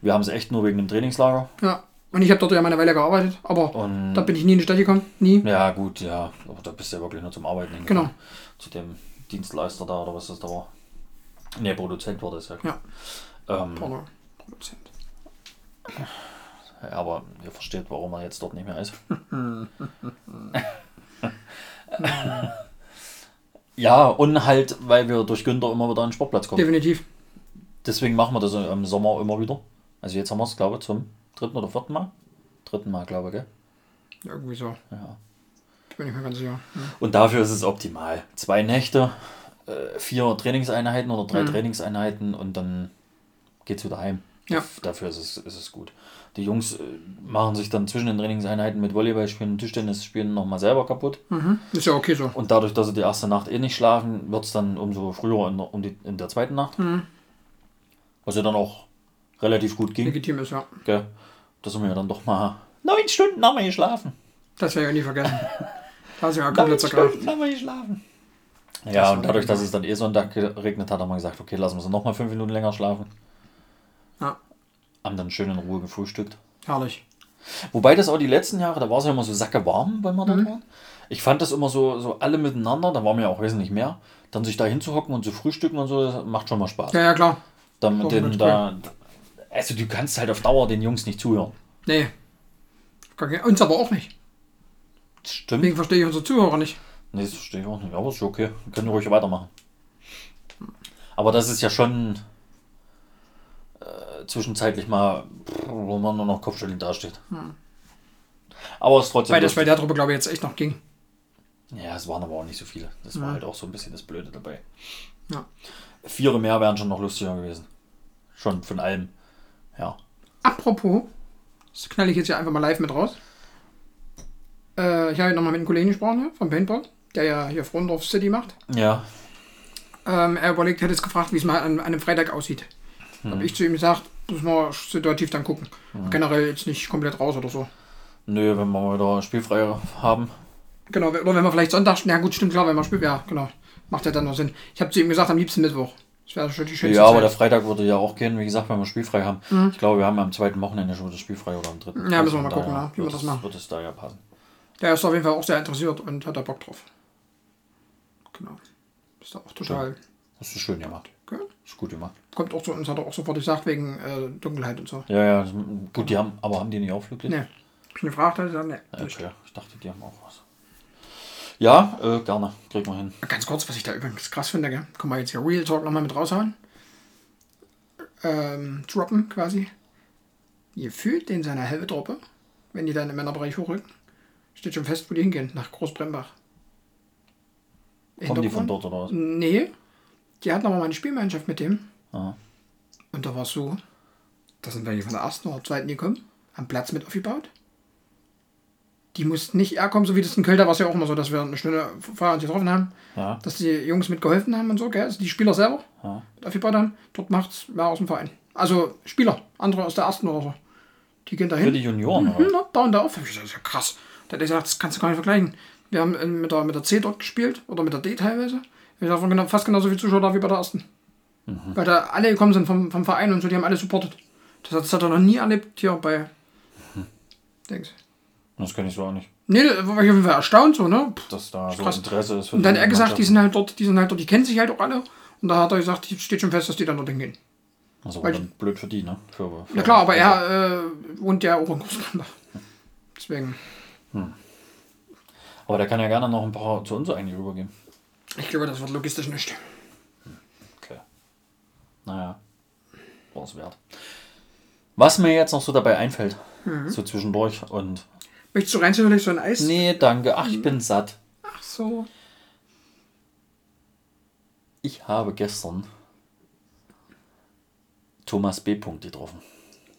Wir haben es echt nur wegen dem Trainingslager. Ja. Und ich habe dort ja mal eine Weile gearbeitet, aber Und da bin ich nie in die Stadt gekommen. Nie. ja, gut, ja, aber da bist du ja wirklich nur zum Arbeiten hingekommen. Genau. Zu dem Dienstleister da oder was das da war. Ne, Produzent war das ja. Ähm, Porno. Produzent. Ja, aber ihr versteht, warum er jetzt dort nicht mehr ist. ja, und halt, weil wir durch Günther immer wieder an den Sportplatz kommen. Definitiv. Deswegen machen wir das im Sommer immer wieder. Also jetzt haben wir es, glaube ich, zum dritten oder vierten Mal. Dritten Mal, glaube ich, gell? Irgendwie so. Ja. Bin ich mir ganz sicher. Ja. Und dafür ist es optimal. Zwei Nächte, äh, vier Trainingseinheiten oder Mhm. drei Trainingseinheiten und dann geht's wieder heim. Ja. Dafür ist es, ist es gut. Die Jungs äh, machen sich dann zwischen den Trainingseinheiten mit Volleyball spielen Tischtennis spielen nochmal selber kaputt. Mhm. Ist ja okay so. Und dadurch, dass sie die erste Nacht eh nicht schlafen, wird es dann umso früher in der, um die, in der zweiten Nacht. Mhm. Was ja dann auch relativ gut ging. Legitim ist, ja. Gell? Da sind wir ja dann doch mal neun Stunden haben wir geschlafen. Das werde ich auch nie vergessen. Da ja Neun komplett zergreift. Stunden haben wir geschlafen. Ja, und dadurch, dass es dann eh Sonntag geregnet hat, haben wir gesagt, okay, lassen wir sie nochmal fünf Minuten länger schlafen. Ja. Haben dann schön in Ruhe gefrühstückt. Herrlich. Wobei das auch die letzten Jahre, da war es ja immer so sacke warm, wenn wir Mhm. dort waren. Ich fand das immer so, so alle miteinander, da waren wir ja auch wesentlich mehr. Dann sich da hinzuhocken und zu frühstücken und so, das macht schon mal Spaß. Ja, ja, klar. Dann mit Doch, den, da, also du kannst halt auf Dauer den Jungs nicht zuhören. Nee. Uns aber auch nicht. Stimmt. Deswegen verstehe ich unsere Zuhörer nicht. Nee, das verstehe ich auch nicht. Aber ist okay. Wir können ruhig weitermachen. Aber das ist ja schon äh, zwischenzeitlich mal, wo man nur noch kopfschüttelnd dasteht. Aber es ist trotzdem. Weil das bei der Truppe, glaube ich, jetzt echt noch ging. ja, es waren aber auch nicht so viele. Das war halt auch so ein bisschen das Blöde dabei. Ja. Viere mehr wären schon noch lustiger gewesen. Schon von allem. Ja. Apropos, das knall ich jetzt hier einfach mal live mit raus. Äh, ich habe nochmal mit einem Kollegen gesprochen hier, vom Paintball, der ja hier Frondorf City macht. Ja. Ähm, er überlegt, hätte jetzt gefragt, wie es mal an, an einem Freitag aussieht. Hm. Habe ich zu ihm gesagt, müssen wir situativ dann gucken. Generell jetzt nicht komplett raus oder so. Nö, wenn wir mal wieder spielfrei haben. Genau, oder wenn wir vielleicht Sonntag, na gut, stimmt klar, wenn man spielt, ja, genau. Macht ja dann noch Sinn. Ich habe zu ihm gesagt, am liebsten Mittwoch. Das wäre schon die schönste Ja, aber der Zeit. Freitag würde ja auch gehen, wie gesagt, wenn wir spielfrei haben. Ich glaube, wir haben am zweiten Wochenende schon das spielfrei oder am dritten. Mhm. Ja, müssen wir mal Von gucken, ja, wie wir das es- machen. Wird es da ja passen. Der ist auf jeden Fall auch sehr interessiert und hat da Bock drauf. Genau. Ist da auch total. Das ist schön gemacht. Gell? Ist gut gemacht. Kommt auch zu uns, hat er auch sofort gesagt, wegen äh, Dunkelheit und so. Ja, ja, gut, die haben, aber haben die nicht auflöglich? Ne. Ich gefragt, hat er gesagt, ne. Ja, nicht. okay. Ich dachte, die haben auch was. Ja, äh, gerne. Kriegen wir hin. Ganz kurz, was ich da übrigens krass finde, gell? Können wir jetzt hier Real Talk nochmal mit raushauen? Ähm, droppen quasi. Gefühlt in seiner halbe Truppe, wenn die dann im Männerbereich hochrücken, steht schon fest, wo die hingehen, nach Großbrembach. Kommen die von dort oder was? Nee, die hatten aber mal eine Spielmannschaft mit dem. Ja. Und da war es so, da sind welche von der ersten oder zweiten gekommen, haben Platz mit aufgebaut. Die mussten nicht eher kommen, so wie das in Köln, da war es ja auch immer so, dass wir eine Stunde vorher uns getroffen haben, Ja. dass die Jungs mitgeholfen haben und so, gell? Also die Spieler selber Ja. mit aufgebaut haben. Dort macht es mehr aus dem Verein. Also Spieler, andere aus der ersten oder so. Die gehen da Für die Junioren, Mhm, oder? da auf. Hab ich gesagt, Das ist ja krass. Da hat er gesagt, das kannst du gar nicht vergleichen. Wir haben mit der, mit der C dort gespielt oder mit der D teilweise. Wir haben genau, fast genauso viele Zuschauer da wie bei der ersten. Mhm. Weil da alle gekommen sind vom, vom Verein und so, die haben alle supportet. Das hat, das hat er noch nie erlebt hier bei. Mhm. Dings. Das kann ich so auch nicht. Nee, da war ich auf jeden Fall erstaunt so, ne? Pff. Dass da so Krass. Interesse ist für Und dann hat er gesagt, die sind halt dort, die sind halt dort, die kennen sich halt auch alle. Und da hat er gesagt, steht schon fest, dass die dann dort hingehen. Also weil dann blöd für die, ne? Für, für, Ja klar, aber er äh, wohnt ja auch in Großbrandach. Deswegen. Aber der kann ja gerne noch ein paar zu uns eigentlich rübergeben. Ich glaube, das wird logistisch nicht. Okay. Naja. War es wert. Was mir jetzt noch so dabei einfällt, Mhm. so zwischendurch und. Möchtest du rein zufällig so ein Eis? Nee, danke. Ach, ich bin satt. Ach so. Ich habe gestern Thomas B. Punkt getroffen.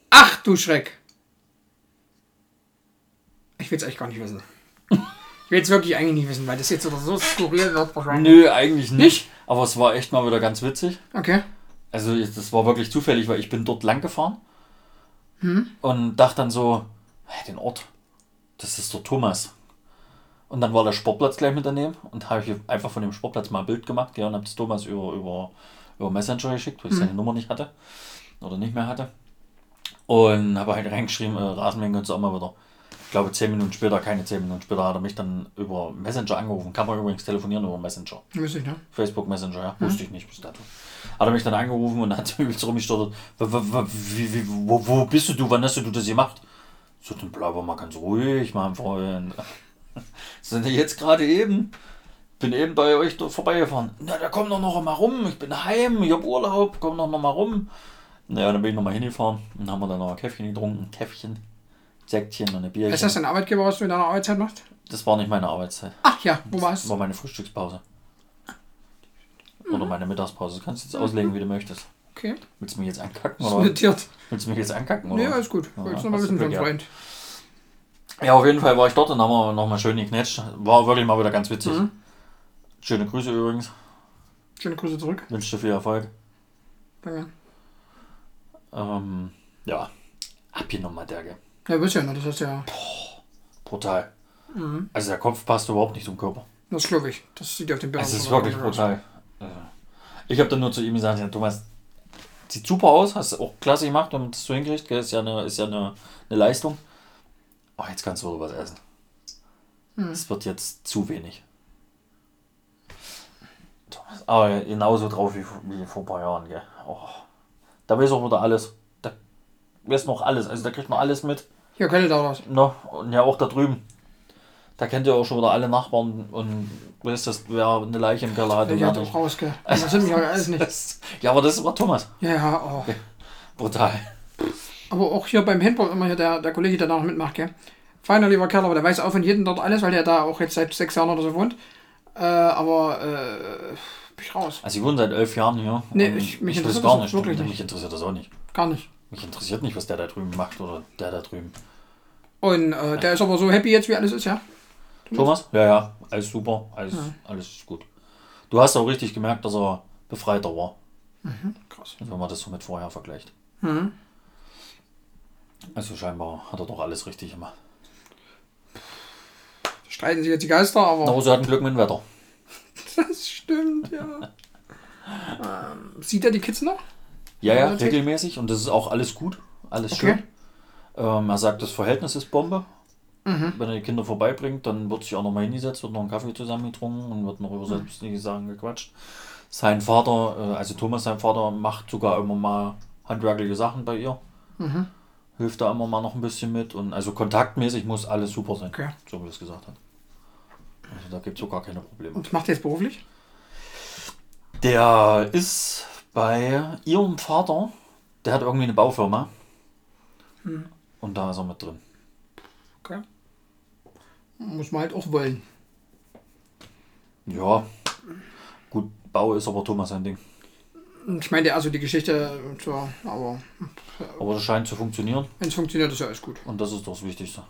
Ach du Schreck. Ich will es eigentlich gar nicht wissen. Ich will es wirklich eigentlich nicht wissen, weil das jetzt oder so skurril wird wahrscheinlich. Nö, eigentlich nicht. Nicht? Aber es war echt mal wieder ganz witzig. Okay. Also das war wirklich zufällig, weil ich bin dort lang gefahren Hm? und dachte dann so, hey, den Ort, das ist der Thomas. Und dann war der Sportplatz gleich mit daneben und habe ich einfach von dem Sportplatz mal ein Bild gemacht ja, und habe das Thomas über, über, über Messenger geschickt, weil ich seine Nummer nicht hatte oder nicht mehr hatte. Und habe halt reingeschrieben, äh, Rasenmähen kannst du auch mal wieder. Ich glaube, zehn Minuten später, keine zehn Minuten später, hat er mich dann über Messenger angerufen. Kann man übrigens telefonieren über Messenger. Wüsste ich, ne? Facebook Messenger, ja. Wusste ich nicht bis dato. Hat er mich dann angerufen und hat übelst rumgestottert. "W- w- w- Wie, wie, wo, wo bist du, du? Wann hast du das gemacht? So, dann bleib mal ganz ruhig, mein Freund. Sind wir jetzt gerade eben? Bin eben bei euch vorbeigefahren. Na, da komm doch noch mal rum. Ich bin heim, ich hab Urlaub, komm doch noch mal rum. Naja, dann bin ich noch mal hingefahren und haben wir dann noch ein Käffchen getrunken. Käffchen, Säckchen und eine Bierchen. Ist das dein Arbeitgeber, was du in deiner Arbeitszeit machst? Das war nicht meine Arbeitszeit. Ach ja, wo Das war's? war meine Frühstückspause. Oder meine Mittagspause. Du kannst jetzt auslegen, wie du möchtest. Okay. Willst du mich jetzt ankacken? Ist Oder? notiert. Willst du mich jetzt ankacken? Oder? Nee, alles gut. Ja, Wolltest du noch mal du wissen Glück Freund. Ja, auf jeden Fall war ich dort und haben wir nochmal schön geknetscht. War wirklich mal wieder ganz witzig. Mhm. Schöne Grüße übrigens. Schöne Grüße zurück. Wünsche dir viel Erfolg. Danke. Ähm, ja, abgenommen hat der, gell. Ja, wisst ja, ne? Das ist ja. Brutal. Mhm. Also der Kopf passt überhaupt nicht zum Körper. Das glaube ich. Das sieht auf den Bildern Es ist wirklich aus. brutal. Äh, Ich habe dann nur zu ihm gesagt, ja, Thomas, sieht super aus, hast du auch klasse gemacht, man das so hinkriegt, gell? ist ja eine, ist ja eine, eine Leistung. Oh, jetzt kannst du was essen. Es wird jetzt zu wenig. Thomas, aber genauso drauf wie, wie vor ein paar Jahren, gell? Oh, da weiß auch wieder alles. Da weiß noch alles, also da kriegt man alles mit. Hier könnte da was. No, und ja auch da drüben. Da kennt ihr auch schon wieder alle Nachbarn und wisst, das, wer eine Leiche im Keller und Ich hatte auch gell. Das sind aber alles nicht. Das, ja, aber das war Thomas. Ja, ja, oh. Brutal. Aber auch hier beim Handball immer hier der, der Kollege, der da noch mitmacht, gell. Feiner lieber Kerl, aber der weiß auch von jedem dort alles, weil der da auch jetzt seit sechs Jahren oder so wohnt. Äh, aber, äh, bin ich raus. Also ich wohne seit elf Jahren hier. Nee, ich- mich ich interessiert gar das nicht. wirklich nicht. Mich interessiert das auch nicht. Gar nicht. Mich interessiert nicht, was der da drüben macht oder der da drüben. Und äh, der ist aber so happy jetzt, wie alles ist, ja. Thomas? Ja, ja, alles super, alles, alles gut. Du hast auch richtig gemerkt, dass er befreiter war, Krass. wenn man das so mit vorher vergleicht. Mhm. Also scheinbar hat er doch alles richtig gemacht. Streiten sich jetzt die Geister, aber. Aber sie hatten Glück mit dem Wetter. Das stimmt, ja. ähm, sieht er die Kids noch? Ja, ja, Ja, regelmäßig und das ist auch alles gut, alles Okay. schön. Ähm, er sagt, das Verhältnis ist Bombe. Mhm. Wenn er die Kinder vorbeibringt, dann wird sich auch nochmal hingesetzt, wird noch einen Kaffee zusammen getrunken und wird noch Mhm. über selbstständige Sachen gequatscht. Sein Vater, äh, also Thomas, sein Vater, macht sogar immer mal handwerkliche Sachen bei ihr. Mhm. Hilft da immer mal noch ein bisschen mit. Und also kontaktmäßig muss alles super sein, Okay. so wie er es gesagt hat. Also da gibt es so gar keine Probleme. Und macht er jetzt beruflich? Der ist bei ihrem Vater, der hat irgendwie eine Baufirma. Hm. Und da ist er mit drin. Okay. Muss man halt auch wollen. Ja, gut, Bau ist aber Thomas sein Ding. Ich meine, also die Geschichte, so, aber Aber das scheint zu funktionieren wenn es funktioniert, ist ja alles gut. und das ist doch das Wichtigste.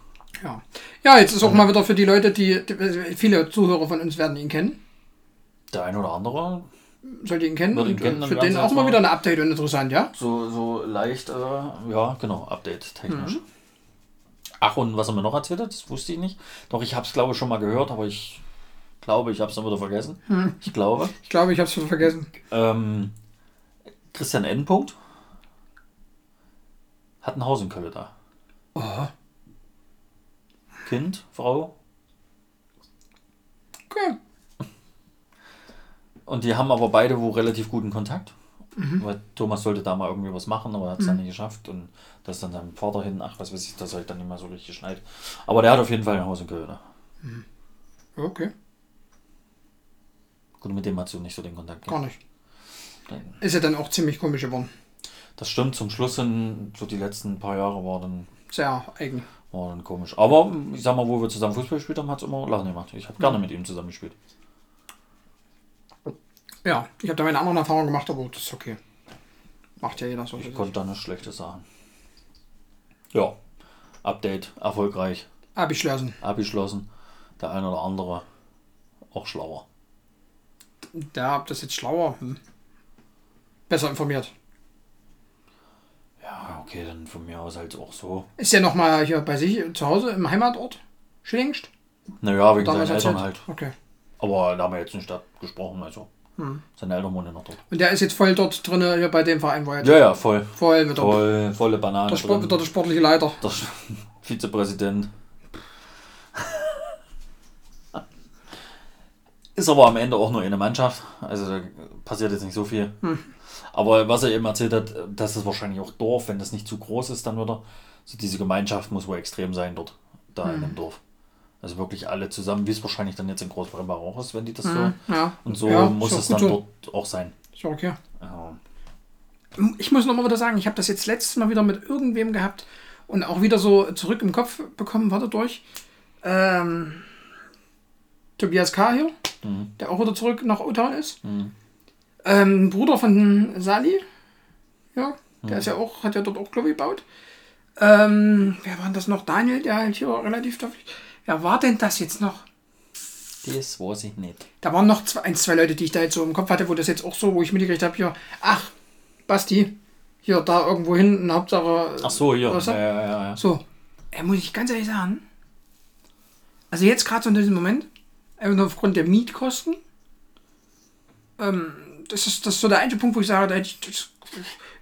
Ja. Ja, jetzt ist auch mal wieder für die Leute, die, die viele Zuhörer von uns werden ihn kennen. Der ein oder andere, Sollte ihn kennen. Ihn kennen, äh, dann für den auch mal wieder eine Update und interessant, ja? so, so leicht, äh, ja, genau, Update technisch. Ach, und was er mir noch erzählt hat, das wusste ich nicht. Doch, ich habe es, glaube ich, schon mal gehört, aber ich glaube, ich habe es dann wieder vergessen. Ich glaube. Ich glaube, ich habe es vergessen. Ähm, Christian N. Punkt hat ein Haus in Köln da. Oh. Kind, Frau. Okay. Und die haben aber beide wohl relativ guten Kontakt. Weil Thomas sollte da mal irgendwie was machen, aber hat es dann nicht geschafft. Und das ist dann seinem Vater hin, ach, was weiß ich, das halt dann nicht mehr so richtig geschneit. Aber der hat auf jeden Fall ein Haus in Köln. da. Okay. Gut, mit dem hat sie nicht so den Kontakt. Gar nicht. Nein. Ist ja dann auch ziemlich komisch geworden. Das stimmt, zum Schluss hin, so die letzten paar Jahre war dann, Sehr eigen. war dann komisch. Aber ich sag mal, wo wir zusammen Fußball gespielt haben, hat es immer Lachen gemacht. Ich habe gerne mit ihm zusammen gespielt. Ja, ich habe da meine anderen Erfahrungen gemacht, aber das ist okay. Macht ja jeder so. Ich konnte da nichts Schlechtes sagen. Ja, Update, erfolgreich, Abgeschlossen. abgeschlossen. Der eine oder andere auch schlauer. Der habt das jetzt schlauer. Hm. Besser informiert. Ja, okay, dann von mir aus halt auch so. Ist ja nochmal hier bei sich zu Hause im Heimatort? Schillingst? Naja, wegen seinen Eltern halt. Okay. Aber da haben wir jetzt nicht gesprochen, also. Hm. Seine Eltern wohnen noch dort. Und der ist jetzt voll dort drin, hier bei dem Verein, wo er jetzt Ja, ja, voll. voll mit der, Voll, volle Banane. der, Sport, drin. der, sportliche Leiter. Der Vizepräsident. Ist aber am Ende auch nur eine Mannschaft. Also da passiert jetzt nicht so viel. Aber was er eben erzählt hat, dass es wahrscheinlich auch Dorf, wenn das nicht zu groß ist, dann wieder. So diese Gemeinschaft muss wohl extrem sein dort, da in dem Dorf. Also wirklich alle zusammen, wie es wahrscheinlich dann jetzt in Großbrennbach auch ist, wenn die das so. Ja. Und so Ja, muss auch es dann so. dort auch sein. Ist ja okay. Ja. Ich muss noch mal wieder sagen, ich habe das jetzt letztes Mal wieder mit irgendwem gehabt und auch wieder so zurück im Kopf bekommen, warte durch. Ähm, Tobias K. hier, Mhm. der auch wieder zurück nach Otan ist. Mhm. Ähm, Bruder von Sali, ja, der Mhm. ist ja auch, hat ja dort auch Club gebaut. Ähm, wer war denn das noch? Daniel, der halt hier relativ töfflich. Wer war denn das jetzt noch? Das weiß ich nicht. Da waren noch zwei, ein, zwei Leute, die ich da jetzt so im Kopf hatte, wo das jetzt auch so, wo ich mitgekriegt habe, hier, ach, Basti, hier, da irgendwo hinten, Hauptsache. Ach so, hier. Ja, ja, ja, ja. So, äh, muss ich ganz ehrlich sagen, also jetzt gerade so in diesem Moment, Einfach aufgrund der Mietkosten. Ähm, das, ist, das ist so der einzige Punkt, wo ich sage, da ich, das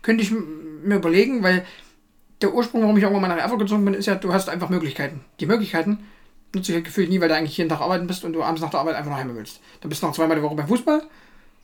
könnte ich mir überlegen, weil der Ursprung, warum ich irgendwann mal nach Erfurt gezogen bin, ist ja, du hast einfach Möglichkeiten. Die Möglichkeiten nutze ich halt gefühlt nie, weil du eigentlich jeden Tag arbeiten bist und du abends nach der Arbeit einfach nach Hause willst. Dann bist du noch zweimal die Woche beim Fußball.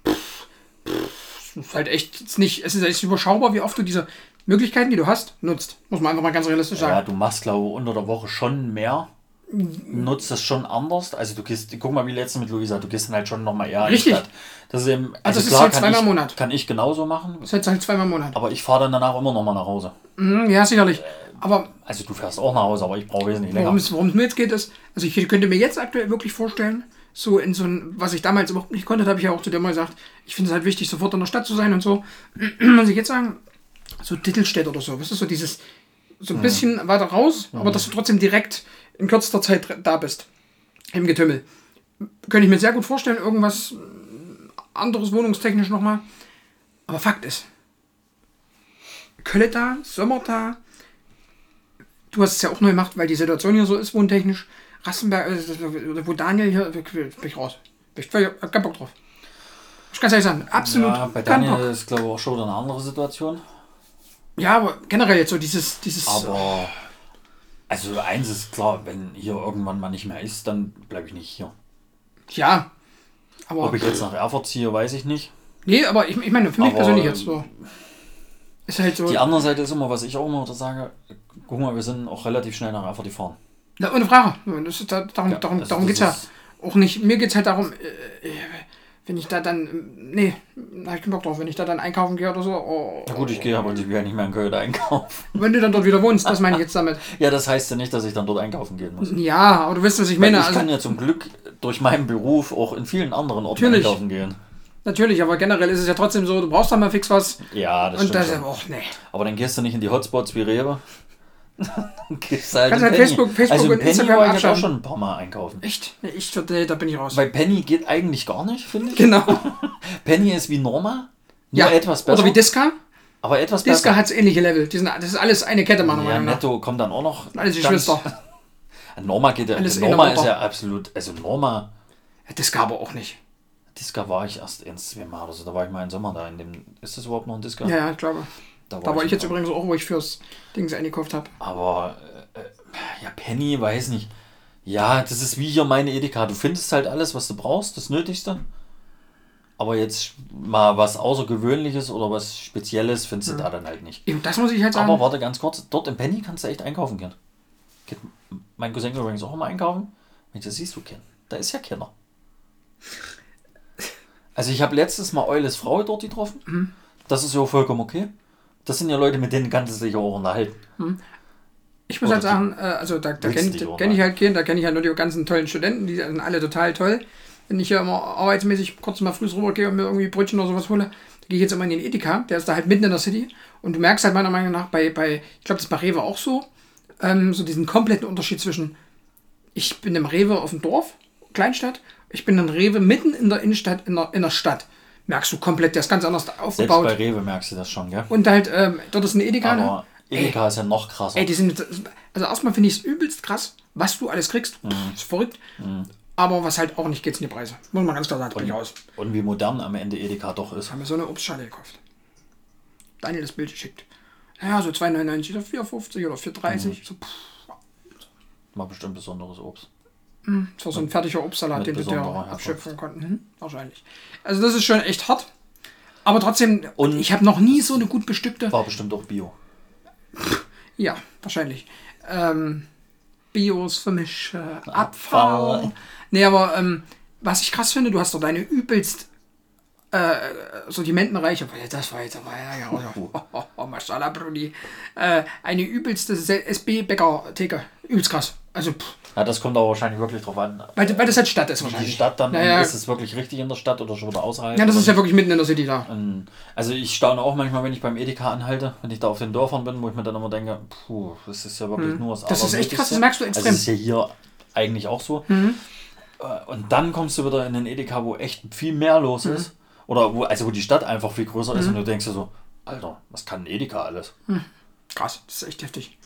Pff, pff, ist halt echt ist nicht, es ist echt überschaubar, wie oft du diese Möglichkeiten, die du hast, nutzt. Muss man einfach mal ganz realistisch sagen. Ja, du machst, glaube ich, unter der Woche schon mehr. Nutzt das schon anders. Also du gehst, guck mal, wie letztens mit Luisa, du gehst dann halt schon nochmal eher Richtig. in die Stadt. Das ist eben, Also es ist klar, halt kann zweimal im Monat. Kann ich genauso machen. Das ist halt zweimal im Monat. Aber ich fahre dann danach immer nochmal nach Hause. Mhm, ja, sicherlich. Aber Also du fährst auch nach Hause, aber ich brauche wesentlich länger. worum es, mir jetzt geht, ist, also ich könnte mir jetzt aktuell wirklich vorstellen, so in so ein, was ich damals überhaupt nicht konnte, habe ich ja auch zu dir mal gesagt, ich finde es halt wichtig, sofort in der Stadt zu sein und so. Muss ich jetzt sagen, so Dittelstedt oder so, weißt du, so dieses, so ein bisschen weiter raus, aber dass du trotzdem direkt in kürzester Zeit da bist. Im Getümmel. Könnte ich mir sehr gut vorstellen, irgendwas äh, anderes wohnungstechnisch nochmal. Aber Fakt ist, Kölle da, Sommer da, du hast es ja auch neu gemacht, weil die Situation hier so ist, wohntechnisch. Rassenberg, äh, das- wo Daniel hier, bin ich raus. Bin ich hab keinen Bock drauf. Ich kann ehrlich sagen, absolut Ja, bei Daniel Bock. ist, glaube ich, auch schon wieder eine andere Situation. Ja, aber generell jetzt so dieses, dieses. Aber, also eins ist klar, wenn hier irgendwann mal nicht mehr ist, dann bleibe ich nicht hier. ja. Aber. Ob ich jetzt nach Erfurt ziehe, weiß ich nicht. nee, aber ich, ich meine, für mich Aber, persönlich jetzt so. Ist halt so. Die andere Seite ist immer, was ich auch immer sage, guck mal, wir sind auch relativ schnell nach Erfurt gefahren. Na, ohne Frage. Das ist, da, darum Ja, darum, also darum geht es ja. Auch nicht. Mir geht es halt darum, äh, äh, wenn ich da dann. Nee, da hab ich keinen Bock drauf. Wenn ich da dann einkaufen gehe oder so. Oh, Na gut, ich gehe aber prinzipiell nicht mehr in Köln einkaufen. Wenn du dann dort wieder wohnst, das meine ich jetzt damit. Ja, das heißt ja nicht, dass ich dann dort einkaufen gehen muss. Ja, aber du weißt, was ich Weil meine. ich Also, kann ja zum Glück durch meinen Beruf auch in vielen anderen Orten Natürlich. einkaufen gehen. natürlich, aber generell ist es ja trotzdem so, du brauchst da mal fix was. Ja, das und stimmt. das schon. auch, nee. Aber dann gehst du nicht in die Hotspots wie Rewe. Dann halt Kannst halt Penny. Facebook- Facebook also und Penny Instagram war ich auch schon ein paar Mal einkaufen. Echt? Nee, ich, nee, da bin ich raus. Weil Penny geht eigentlich gar nicht, finde ich. genau. Penny ist wie Norma, nur Ja, etwas besser. Oder wie Disca. aber etwas Disca besser. hat ähnliche Level. Die sind, das ist alles eine Kette, meiner Ja, Meinung nach. Netto kommt dann auch noch. Alles die Schwester. Norma geht ja. Alles Norma ist ja absolut. Also Norma, Ja, Disca aber auch nicht. Disca war ich erst in zwei Mal oder so. Da war ich mal im Sommer da in dem. Ist das überhaupt noch ein Disca? Ja, ja, ich glaube. Da Da war ich jetzt übrigens auch, wo ich fürs Dings eingekauft habe. Aber äh, äh, ja, Penny, weiß nicht. Ja, das ist wie hier meine Edeka. Du findest halt alles, was du brauchst, das Nötigste. Aber jetzt mal was Außergewöhnliches oder was Spezielles findest du da dann halt nicht. Eben, Das muss ich halt sagen. Aber warte ganz kurz, dort im Penny kannst du echt einkaufen gehen. Geht mein Cousin übrigens auch immer einkaufen. Mensch, das siehst du keinen. Da ist ja keiner. Also ich habe letztes Mal Eules Frau dort getroffen. Mhm. Das ist ja auch vollkommen okay. Das sind ja Leute, mit denen kannst du dich auch unterhalten. Ich muss Oder halt sagen, äh, also da, da kenne kenn ich halt keinen, da kenne ich halt nur die ganzen tollen Studenten, die sind alle total toll. Wenn ich hier immer arbeitsmäßig kurz mal früh rübergehe und mir irgendwie Brötchen oder sowas hole, da gehe ich jetzt immer in den Edeka, der ist da halt mitten in der City und du merkst halt meiner Meinung nach bei, bei ich glaube das ist bei Rewe auch so, ähm, so diesen kompletten Unterschied zwischen, ich bin im Rewe auf dem Dorf, Kleinstadt, ich bin im Rewe mitten in der Innenstadt, in der, in der Stadt. Merkst du komplett, der ist ganz anders Selbst aufgebaut. bei Rewe merkst du das schon, gell? Und halt, ähm, dort ist ein Edeka, ne? Aber Edeka ist ja noch krasser. Ey, die sind. Also erstmal finde ich es übelst krass, was du alles kriegst. Mhm. Pff, ist verrückt. Aber was halt auch nicht geht, sind die Preise. Muss man ganz klar sagen, ich aus. Und wie modern am Ende Edeka doch ist. Haben wir so eine Obstschale gekauft. Daniel das Bild geschickt. Ja, so 2,99 oder 4,50 oder 4,30. Mhm. So, pff, Mal bestimmt besonderes Obst. Das war so ein fertiger Obstsalat, den besonderer Herkunft. abschöpfen konnten. Hm, wahrscheinlich. Also das ist schon echt hart. Aber trotzdem, Und- ich habe noch nie so eine gut bestückte. War bestimmt auch Bio. Ja, wahrscheinlich. Ähm, Bios für mich, äh, Abfall. Abfall. Nee, aber ähm, was ich krass finde, du hast doch deine übelst äh, sortimentenreiche, das war jetzt aber, ja, ja, oh, oh, oh, Mashallah, Brudi, äh, eine übelste SB-Bäcker-Theke. Übelst krass. Also, pff, Ja, das kommt aber wahrscheinlich wirklich drauf an. weil, weil das halt Stadt ist Die wahrscheinlich. Stadt dann, Naja. ist es wirklich richtig in der Stadt oder schon wieder außerhalb? Ja, das ist ja wirklich mitten in der City da. Ähm, Also ich staune auch manchmal, wenn ich beim Edeka anhalte, wenn ich da auf den Dörfern bin, wo ich mir dann immer denke, puh, das ist ja wirklich nur das Hm. Das ist echt krass, das merkst du extrem. Mhm. Also das ist ja hier eigentlich auch so. Äh, Und dann kommst du wieder in den Edeka, wo echt viel mehr los Mhm. ist. Oder wo, also wo die Stadt einfach viel größer ist und du denkst dir so, Alter, was kann ein Edeka alles? Krass, das ist echt heftig.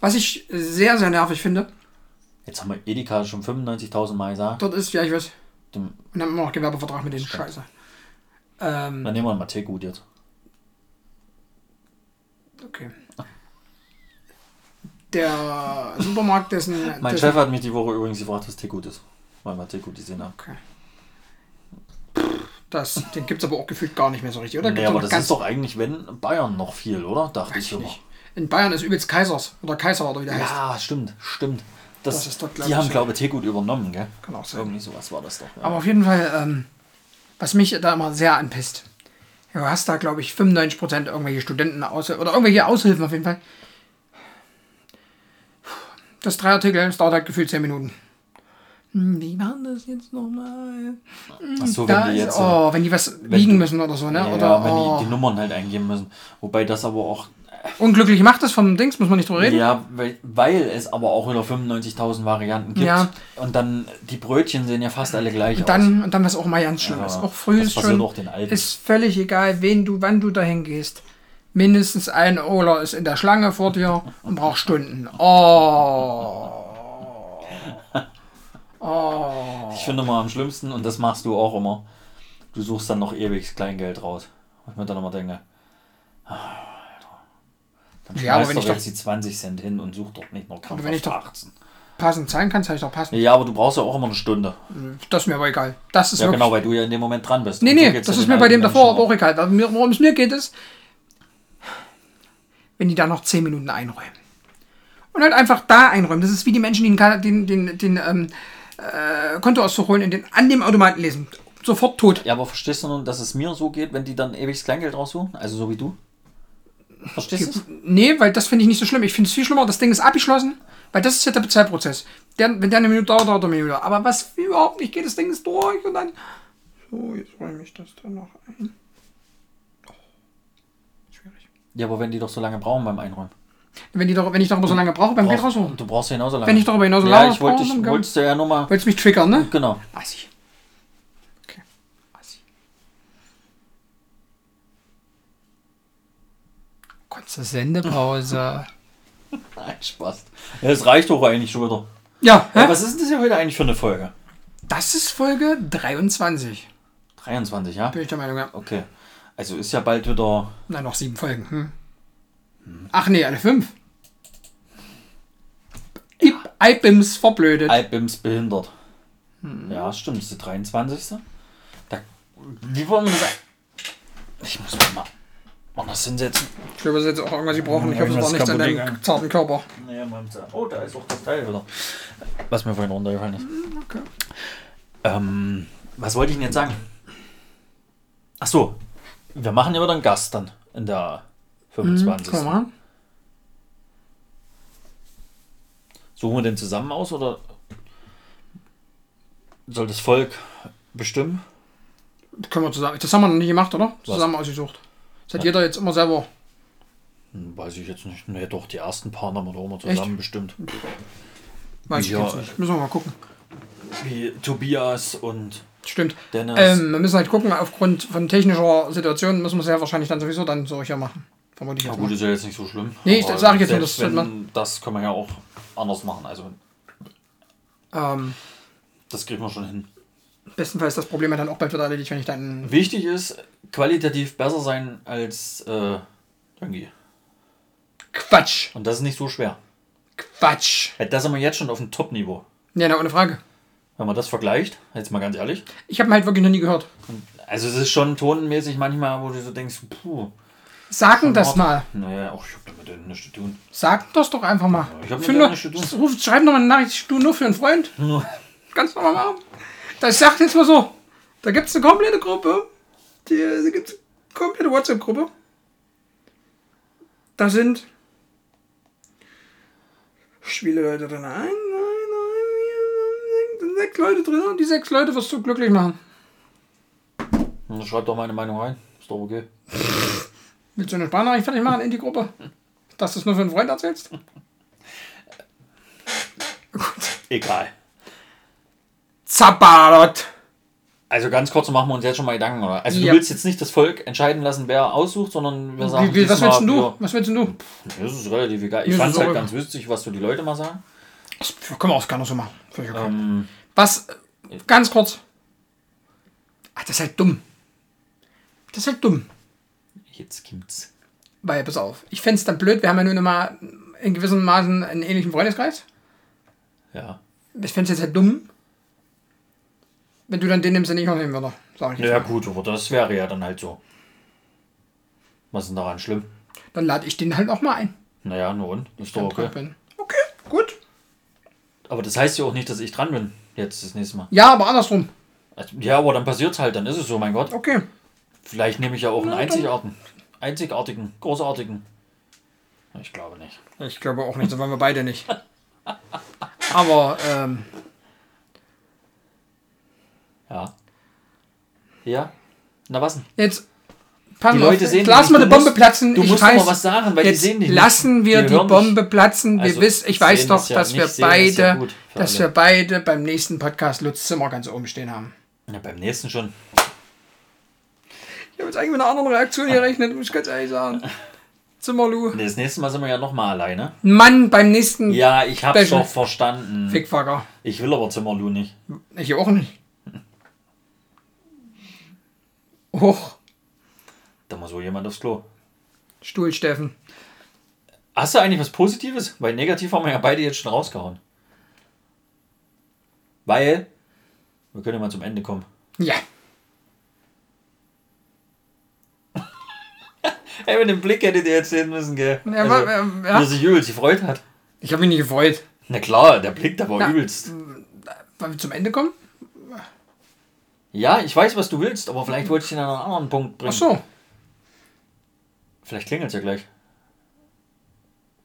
Was ich sehr, sehr nervig finde, Jetzt haben wir Edeka schon 95.000 Mal gesagt. Dort ist, ja, ich weiß. Dem- Und haben wir noch Gewerbevertrag mit denen. Scheiße. Ähm, Dann nehmen wir mal Teegut jetzt. okay. Der Supermarkt, dessen. Mein dessen Chef hat mich die Woche übrigens gefragt, was Teegut ist. Weil wir Teegut gesehen haben. Okay. Das, den gibt es aber auch gefühlt gar nicht mehr so richtig, oder? Nee, Gibt's aber das ist doch eigentlich, wenn Bayern noch viel, oder? Dachte ich immer. nicht. In Bayern ist übelst Kaisers oder Kaiser oder wie der heißt. Ja, stimmt, stimmt. Das, Das ist dort, glaub die haben, glaube ich, Teegut übernommen, gell? Kann auch sein. Irgendwie sowas war das doch. Ja. Aber auf jeden Fall, ähm, was mich da immer sehr anpisst, du hast da, glaube ich, 95% irgendwelche Studenten oder irgendwelche Aushilfen auf jeden Fall. Das drei Artikel, das dauert halt gefühlt 10 Minuten. Hm, Wie waren das jetzt nochmal? Ach so, Da wenn die ist, jetzt. äh, oh, wenn die was wiegen du- müssen oder so, ne? ja, oder wenn oh, die, die Nummern halt eingeben müssen. Wobei das aber auch. unglücklich macht das vom Dings, muss man nicht drüber reden. Ja, weil, weil es aber auch wieder 95.000 Varianten gibt. Ja. Und dann, die Brötchen sehen ja fast alle gleich Und dann, und dann was auch mal ganz schlimm Ja, ist. Auch früh ist schon. auch den Alten. Ist völlig egal, wen du, wann du dahin gehst. Mindestens ein Oler ist in der Schlange vor dir und braucht Stunden. Oh. Oh. Ich finde mal am schlimmsten, und das machst du auch immer, du suchst dann noch ewig Kleingeld raus. Und ich mir dann immer denke, ah, dann Ja, aber wenn doch ich jetzt die 20 Cent hin und such doch nicht noch Aber wenn ich doch- 18. Passend sein kann, kann ich doch passen. Ja, aber du brauchst ja auch immer eine Stunde. Das ist mir aber egal. Das ist Ja, genau, weil du ja in dem Moment dran bist. Nee, so nee, das ist mir bei dem davor aber auch egal. Mir- Worum es mir geht, ist, wenn die da noch 10 Minuten einräumen. Und halt einfach da einräumen. Das ist wie die Menschen, die den, den, den, den ähm, äh, Kontoauszug holen und den an dem Automaten lesen. Sofort tot. Ja, aber verstehst du nun, dass es mir so geht, wenn die dann ewig das Kleingeld raussuchen? Also so wie du? Verstehst du? Nee, weil das finde ich nicht so schlimm. Ich finde es viel schlimmer, das Ding ist abgeschlossen, weil das ist ja der Bezahlprozess. Der, wenn der eine Minute dauert, dauert er eine Minute. Aber was überhaupt nicht geht, das Ding ist durch und dann. So, jetzt räume ich das da noch ein. Oh, schwierig. Ja, aber wenn die doch so lange brauchen beim Einräumen. Wenn, die doch, wenn ich darüber so lange brauche, beim Geld rausholen. Du brauchst ja genauso lange. Wenn ich darüber hinaus Ja, lange ich wollte brauche, dich, dann wolltest du ja nur mal. Wolltest du mich triggern, ne? Genau. Assi. Okay. Assi. Kurze Sendepause. Nein, Spaß. Ja, das reicht doch eigentlich schon wieder. ja, Ja, hä? was ist denn das hier heute eigentlich für eine Folge? das ist Folge 23. 23, ja? Bin ich der Meinung, ja. Okay. Also ist ja bald wieder. Nein, noch sieben Folgen. Hm. Ach nee, alle fünf. Ip, Ipims verblödet. Albims behindert. Hm. Ja, stimmt. Das ist der 23. Da, wie wollen wir das. Ich muss mich mal woanders hinsetzen. Ich glaube, das ist jetzt auch irgendwas, sie brauchen. Ich hoffe, es war nichts an deinem zarten Körper. Nee. Oh, da ist auch das Teil wieder. Was mir vorhin runtergefallen ist. Okay. Ähm, was wollte ich denn jetzt sagen? Ach so, wir machen ja wieder einen Gast dann in der 25. Können wir machen? Suchen wir den zusammen aus oder soll das Volk bestimmen? Können wir zusammen. Das haben wir noch nicht gemacht, oder? Zusammen ausgesucht. Das hat jeder jetzt immer selber. Hm, Weiß ich jetzt nicht. Nee, doch, die ersten paar haben wir doch immer zusammen Echt? bestimmt. Weiß ich Ja. jetzt nicht. Müssen wir mal gucken. Wie Tobias und Stimmt. Dennis. Ähm, wir müssen halt gucken, aufgrund von technischer Situation müssen wir es ja wahrscheinlich dann sowieso dann so hier machen. Vermute ich ja, jetzt gut, mal. ist ja jetzt nicht so schlimm. Nee, ich- Aber das sag ich jetzt nur, das wenn, Das können wir ja auch anders machen. Also, Ähm, das kriegen wir schon hin. bestenfalls das Problem ja dann auch bald wieder erledigt, wenn ich dann. Wichtig ist, qualitativ besser sein als äh, Döngi. Quatsch! Und das ist nicht so schwer. Quatsch! Äh, Da sind wir jetzt schon auf dem Top-Niveau. Ja, na, ohne Frage. Wenn man das vergleicht, jetzt mal ganz ehrlich. Ich habe ihn halt wirklich noch nie gehört. Also es ist schon tonmäßig manchmal, wo du so denkst, puh. Sagen das mal. Naja, auch ich hab damit nichts zu tun. Sag das doch einfach mal. ich hab mit Für der nur, nichts zu tun. ruf, schreib noch mal eine Nachricht, du nur für einen Freund. Ganz normal machen. Das sagt jetzt mal so. Da gibt es eine komplette Gruppe. Die, da gibt es eine komplette WhatsApp-Gruppe. Da sind viele Leute drin. Ein, nein, nein, fünf, sechs, sind sechs Leute drin. Und die sechs Leute wirst du glücklich machen. Schreib doch meine Meinung rein. Ist doch okay. Willst du eine Sprachnachricht fertig machen in die Gruppe? Dass du es nur für einen Freund erzählst? Egal. Zabalot. Also ganz kurz machen wir uns jetzt schon mal Gedanken, oder? Also Ja. du willst jetzt nicht das Volk entscheiden lassen, wer aussucht, sondern wir sagen, Wie, wie, was willst denn du? wir- Was willst denn du? Das ist relativ egal. Ich fand es halt ganz witzig, was so die Leute mal sagen. Das können wir auch gerne so machen. Ähm, Was, ganz kurz. Ach, das ist halt dumm. Das ist halt dumm. Jetzt gibt's. Weil, pass auf, ich fände es dann blöd, wir haben ja nun mal in gewissem Maßen einen ähnlichen Freundeskreis. Ja. Ich fände es jetzt halt dumm, wenn du dann den nimmst, den ich auch nehmen würde. Sag ich jetzt Ja, mal. gut, aber das wäre ja dann halt so. Was ist denn daran schlimm? Dann lade ich den halt auch mal ein. Naja, nur und? Ist doch okay. bin. Okay, gut. Aber das heißt ja auch nicht, dass ich dran bin. Jetzt das nächste Mal. Ja, aber andersrum. Also, Ja, aber dann passiert's halt, dann ist es so, mein Gott. Okay. Vielleicht nehme ich ja auch einen einzigartigen, einzigartigen, großartigen. Ich glaube nicht. Ich glaube auch nicht, das wollen wir beide nicht. Aber, ähm, Ja. Ja? Na was denn? jetzt. Pass Die Leute sehen lassen wir nicht. die Bombe musst- platzen. du ich musst weiß, doch mal was sagen, weil die sehen dich nicht. lassen wir Die die, Bombe platzen. Wir Also, wissen, ich weiß doch, ja dass wir nicht ja beide, für dass alle. wir beide beim nächsten Podcast Lutz Zimmer ganz oben stehen haben. Ja, beim nächsten schon. Ich habe jetzt eigentlich mit einer anderen Reaktion gerechnet, muss ich ganz ehrlich sagen. Zimmerlu. Nee, das nächste Mal sind wir ja nochmal alleine. Mann, beim nächsten Ja, ich hab's Special. doch verstanden. Fickfucker. Ich will aber Zimmerlu nicht. Ich auch nicht. Hoch, Da muss so jemand aufs Klo. Stuhl, Steffen. Hast du eigentlich was Positives? Weil negativ haben wir ja beide jetzt schon rausgehauen. Weil, wir können ja mal zum Ende kommen. Ja. Ey, mit dem Blick hättet ihr jetzt sehen müssen, gell? Ja, also, aber, ähm, ja. Er sich übelst gefreut hat. Ich habe mich nicht gefreut. Na klar, der Blick, der war Na. übelst. Wollen wir zum Ende kommen? Ja, ich weiß, was du willst, aber vielleicht wollte ich ihn an einen anderen Punkt bringen. Ach so, Vielleicht klingelt es ja gleich.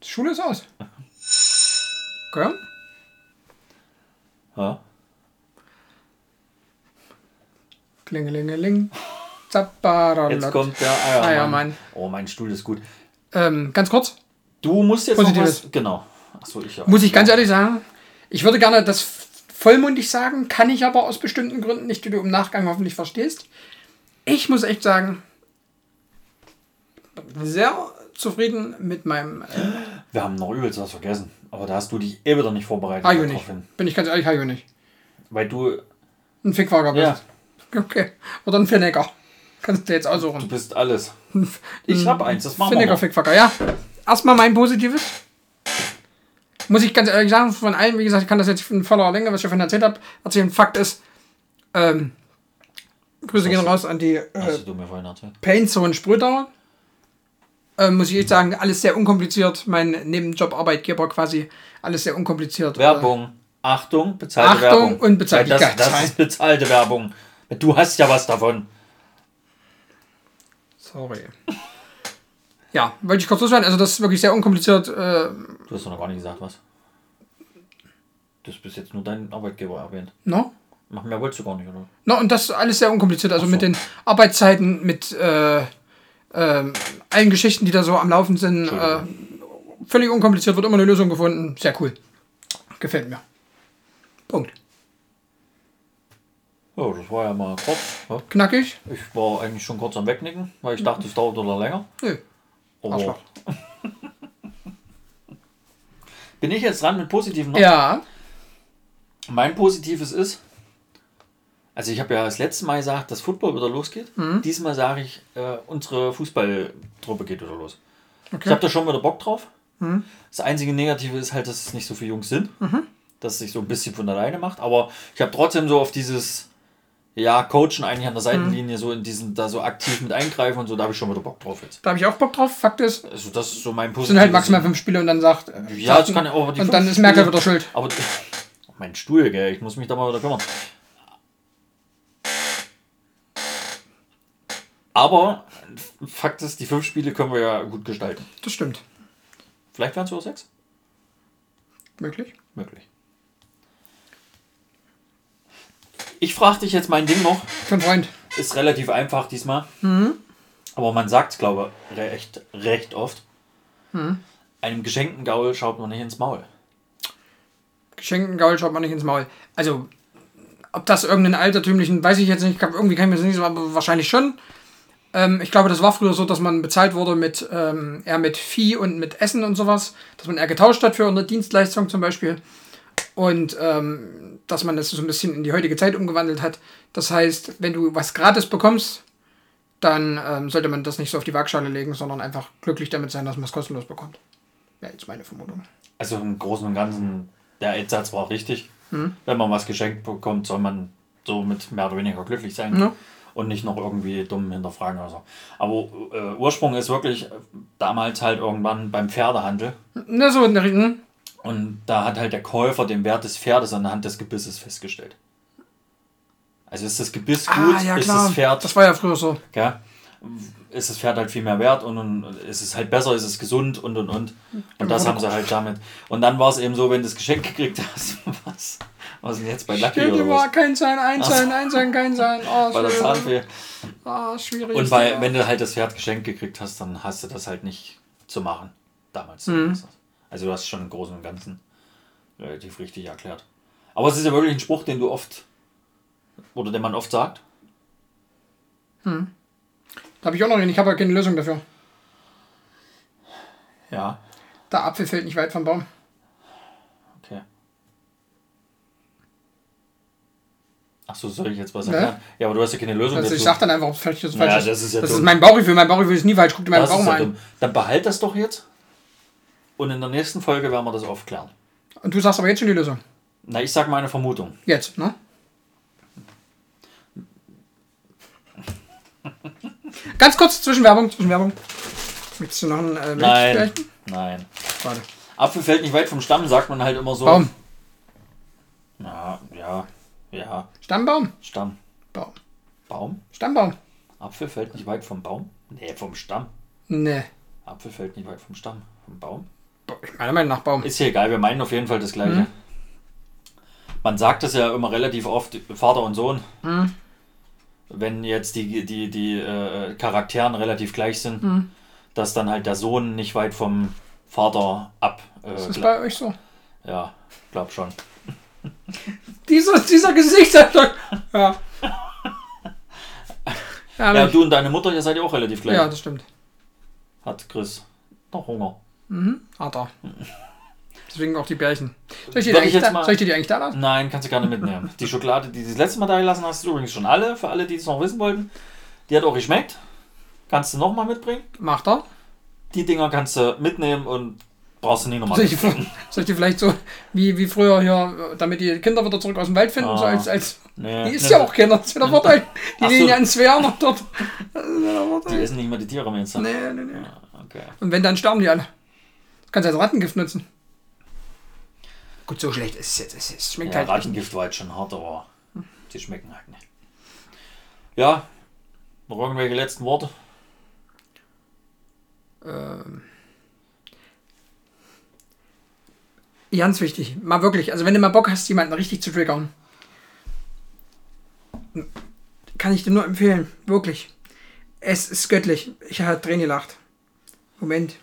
die Schule ist aus. Okay. Ja. Klingelingeling. Jetzt kommt der Eiermann. Eiermann. Oh, mein Stuhl ist gut. Ähm, ganz kurz, Du musst jetzt Positives. was... Genau. Achso, ich ja. muss ich ganz ehrlich sagen, ich würde gerne das vollmundig sagen, kann ich aber aus bestimmten Gründen nicht, die du im Nachgang hoffentlich verstehst. Ich muss echt sagen, sehr zufrieden mit meinem äh, Wir haben noch übelst was vergessen. Aber da hast du dich eh wieder nicht vorbereitet. Darauf nicht. Bin ich ganz ehrlich, Hajo nicht. Weil du... Ein Fickwager bist. Ja, Okay. Oder ein Finnecker. Kannst du jetzt du aussuchen. bist alles. Ich hab eins, das machen wir mal. Ja. Erstmal mein Positives. Muss ich ganz ehrlich sagen, von allen, wie gesagt, ich kann das jetzt in voller Länge, was ich davon erzählt habe, erzählen. Fakt ist, ähm, Grüße gehen raus an die äh, du. Paintzone Sprühdauer. Ähm, muss ich echt sagen, alles sehr unkompliziert. Mein Nebenjob-Arbeitgeber quasi, alles sehr unkompliziert. Werbung. Achtung, bezahlte Achtung Werbung. und bezahlte Weil das, Werbung. das ist bezahlte Werbung. Du hast ja was davon. Sorry. Ja, wollte ich kurz loswerden. Also, das ist wirklich sehr unkompliziert. Äh, Du hast doch noch gar nicht gesagt, was. Du hast bis jetzt nur deinen Arbeitgeber erwähnt. no? Mach mehr wolltest du gar nicht, oder? No, und das ist alles sehr unkompliziert. Also so. mit den Arbeitszeiten, mit äh, ähm, allen Geschichten, die da so am Laufen sind. Äh, völlig unkompliziert, wird immer eine Lösung gefunden. Sehr cool. Gefällt mir. Punkt. Ja, das war ja mal kurz. Ja. Knackig? Ich war eigentlich schon kurz am Wegnicken, weil ich dachte, es dauert oder länger. Nö. Aber bin ich jetzt dran mit Positiven noch? Ja. Mein Positives ist, also ich habe ja das letzte Mal gesagt, dass Football wieder losgeht. Mhm. Diesmal sage ich, äh, unsere Fußballtruppe geht wieder los. Ich Okay. habe da schon wieder Bock drauf. Mhm. Das einzige Negative ist halt, dass es nicht so viele Jungs sind. Dass es sich so ein bisschen von alleine macht. Aber ich habe trotzdem so auf dieses, ja, Coachen eigentlich an der Seitenlinie, so in diesen, da so aktiv mit eingreifen und so, da habe ich schon wieder Bock drauf jetzt. Da habe ich auch Bock drauf. Fakt ist, Also das ist so mein es Positives. sind halt maximal fünf Spiele und dann sagt. äh, Ja, das kann ja auch die Und dann ist Merkel wieder schuld. Aber mein Stuhl, gell, ich muss mich da mal wieder kümmern. Aber Fakt ist, die fünf Spiele können wir ja gut gestalten. Das stimmt. Vielleicht wären es sogar sechs? Möglich. Möglich. Ich frage dich jetzt mein Ding noch. Für Freund. Ist relativ einfach diesmal. Aber man sagt es, glaube ich, recht, recht oft. Einem geschenkten Gaul schaut man nicht ins Maul. Geschenkten Gaul schaut man nicht ins Maul. Also, ob das irgendeinen altertümlichen, weiß ich jetzt nicht, irgendwie kann ich mir das nicht sagen, aber wahrscheinlich schon. Ähm, ich glaube, das war früher so, dass man bezahlt wurde mit ähm, eher mit Vieh und mit Essen und sowas, dass man eher getauscht hat für eine Dienstleistung zum Beispiel. Und ähm, dass man das so ein bisschen in die heutige Zeit umgewandelt hat. Das heißt, wenn du was gratis bekommst, dann ähm, sollte man das nicht so auf die Waagschale legen, sondern einfach glücklich damit sein, dass man es kostenlos bekommt. Ja, jetzt meine Vermutung. Also im Großen und Ganzen, der Endsatz war richtig. Hm. Wenn man was geschenkt bekommt, soll man somit mehr oder weniger glücklich sein. Ja. Und nicht noch irgendwie dumm hinterfragen oder so. Aber äh, Ursprung ist wirklich äh, damals halt irgendwann beim Pferdehandel. Na so, in der? Und da hat halt der Käufer den Wert des Pferdes anhand des Gebisses festgestellt. Also ist das Gebiss gut, Ah, ja ist klar. das Pferd, Das war ja früher so. gell, ist das Pferd halt viel mehr wert und, und ist es halt besser, ist es gesund und und und. Und das haben sie halt damit. Und dann war es eben so, wenn du das Geschenk gekriegt hast, was, was denn jetzt bei Lucky Stell dir oder mal was? kein sein, ein sein, ein sein, kein sein. Oh, Bei der schwierig. Zahnfee. Ah, schwierig. Und bei, wenn du halt das Pferd geschenkt gekriegt hast, dann hast du das halt nicht zu machen. Damals. Mhm. Also du hast schon im Großen und Ganzen relativ richtig erklärt. Aber es ist ja wirklich ein Spruch, den du oft oder den man oft sagt. Habe ich auch noch nicht. Ich habe ja keine Lösung dafür. Ja, Der Apfel fällt nicht weit vom Baum. okay. Ach so, soll ich jetzt was Ne? erklären? Ja, aber du hast ja keine Lösung Also ich dazu. sag dann einfach, ob es ist. oder Naja, falsch das ist ja das ist mein Bauchgefühl. Mein Bauchgefühl ist nie falsch. Guck dir meinen das ist mal ja an. dumm. Dann behalt das doch jetzt. Und in der nächsten Folge werden wir das aufklären. Und du sagst aber jetzt schon die Lösung. Na, ich sag meine Vermutung. Jetzt, ne? Ganz kurz, Zwischenwerbung, Zwischenwerbung. Möchtest du noch ein äh, Nein. vielleicht? Nein. Warte. Apfel fällt nicht weit vom Stamm, sagt man halt immer so. Baum. Ja, ja, ja. Stammbaum? Stamm. Baum. Baum? Stammbaum. Apfel fällt nicht weit vom Baum? Nee, vom Stamm. Ne. Apfel fällt nicht weit vom Stamm. Vom Baum? Meiner Meinung nach Baum. Ist hier egal, wir meinen auf jeden Fall das Gleiche. Mhm. Man sagt es ja immer relativ oft, Vater und Sohn. Mhm. Wenn jetzt die, die, die äh, Charakteren relativ gleich sind, Mhm. dass dann halt der Sohn nicht weit vom Vater ab. Äh, Ist das bei euch so? ja, glaub schon. Dieser, dieser Gesichtsausdruck. Ja. Ja, Ja, du und deine Mutter, ihr seid ja auch relativ gleich. ja, das stimmt. Hat Chris noch Hunger. Mhm. Hat er. Deswegen auch die Bärchen. Soll ich dir die, ich da, mal- soll ich dir die eigentlich da lassen? Nein, kannst du gerne mitnehmen. Die Schokolade, die du das letzte Mal da gelassen hast, ist übrigens schon alle. Für alle, die es noch wissen wollten. Die hat auch geschmeckt. Kannst du nochmal mitbringen. Macht er. Die Dinger kannst du mitnehmen und brauchst du nie nochmal Soll ich, soll ich dir vielleicht so, wie, wie früher hier, damit die Kinder wieder zurück aus dem Wald finden, Ah. so als, als Nee, die ist nee, ja auch Kinder, das ist wieder Vorteil. Die liegen ja in Sphären noch dort. Die essen nicht mehr die Tiere, meinst du? Nee, nee, nee. Ah, Okay. Und wenn, dann sterben die alle. Kannst du als Rattengift nutzen. Gut, so schlecht ist es jetzt. Es schmeckt Ja, halt. Rattengift war jetzt schon hart, aber die schmecken halt nicht. Ja, noch irgendwelche letzten Worte? Ähm, ganz wichtig. Mal wirklich. Also, wenn du mal Bock hast, jemanden richtig zu triggern, kann ich dir nur empfehlen. Wirklich. Es ist göttlich. Ich habe Tränen gelacht. Moment.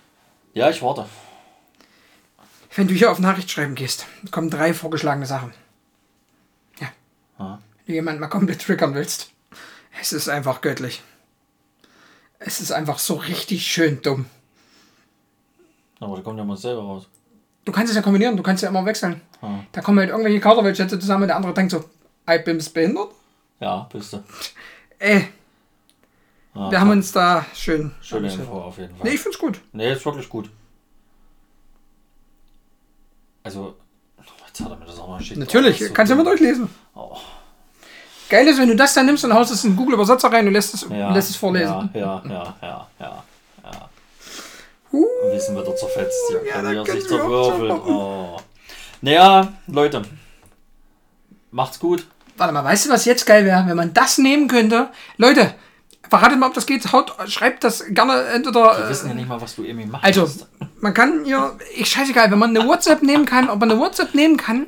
Ja, ich warte. Wenn du hier auf Nachricht schreiben gehst, kommen drei vorgeschlagene Sachen. Ja. Ja. Wenn du jemanden mal komplett triggern willst. Es ist einfach göttlich. Es ist einfach so richtig schön dumm. Aber da kommt ja mal selber raus. Du kannst es ja kombinieren, du kannst ja immer wechseln. Ja. Da kommen halt irgendwelche Kauderwelschätze zusammen und der andere denkt so, ich bin behindert. Ja, bist du. Ey, Ja, wir haben uns da schön. Schöne schön. Info auf jeden Fall. Nee, ich find's gut. Nee, ist wirklich gut. Also, jetzt hat er mir das auch mal geschickt. Natürlich, Oh, so kannst du immer dumm. durchlesen. Oh, Geil ist, wenn du das dann nimmst und haust es in Google Übersetzer rein und lässt es, ja, lässt es vorlesen. Ja, ja, ja, ja, ja. Uh, Und wir sind wieder zerfetzt. Ja, Ja, da ja, sich schon Oh. Naja, Leute. Macht's gut. warte mal, weißt du, was jetzt geil wäre, wenn man das nehmen könnte? Leute, verratet mal, ob das geht. Haut, schreibt das gerne entweder. Wir wissen ja nicht mal, was du irgendwie machst. Also, man kann hier, ich scheißegal, wenn man eine WhatsApp nehmen kann, ob man eine WhatsApp nehmen kann,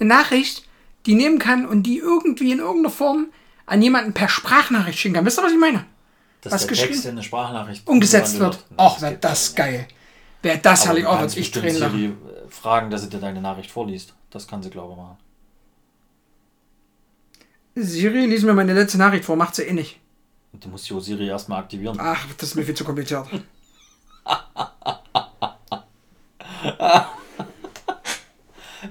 eine Nachricht, die nehmen kann und die irgendwie in irgendeiner Form an jemanden per Sprachnachricht schicken kann. Wisst ihr, was ich meine? dass was der geschrieben- Text in eine Sprachnachricht Umgesetzt wird. Ach, Das wäre das geil. Wäre das herrlich. Oh, würde ich drehen. Siri fragen, dass sie dir deine Nachricht vorliest. Das kann sie, glaube ich, machen. Siri, lies mir meine letzte Nachricht vor, macht sie eh nicht. Und du musst die Siri erstmal aktivieren. Ach, das ist mir viel zu kompliziert.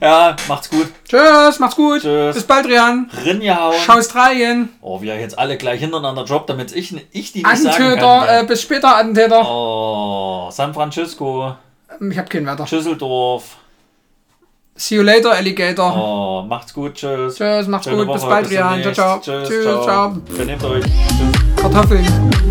Ja, macht's gut. Tschüss, macht's gut. Tschüss. Bis bald, Rian. Rinjahauen. Schau Australien. Oh, wie er jetzt alle gleich hintereinander droppt, damit ich, ich die nicht sagen Antäter, kann. äh, bis später, Antäter. Oh, San Francisco, Ich hab keinen Wetter. Schüsseldorf. See you later, Alligator. Oh, macht's gut, tschüss. Tschüss, macht's Schöne gut. Bis Woche, bald, Rian. Ciao, ciao. Tschüss, Tschüss, ciao. ciao. Benehmt euch. Tschüss. fotoğraf.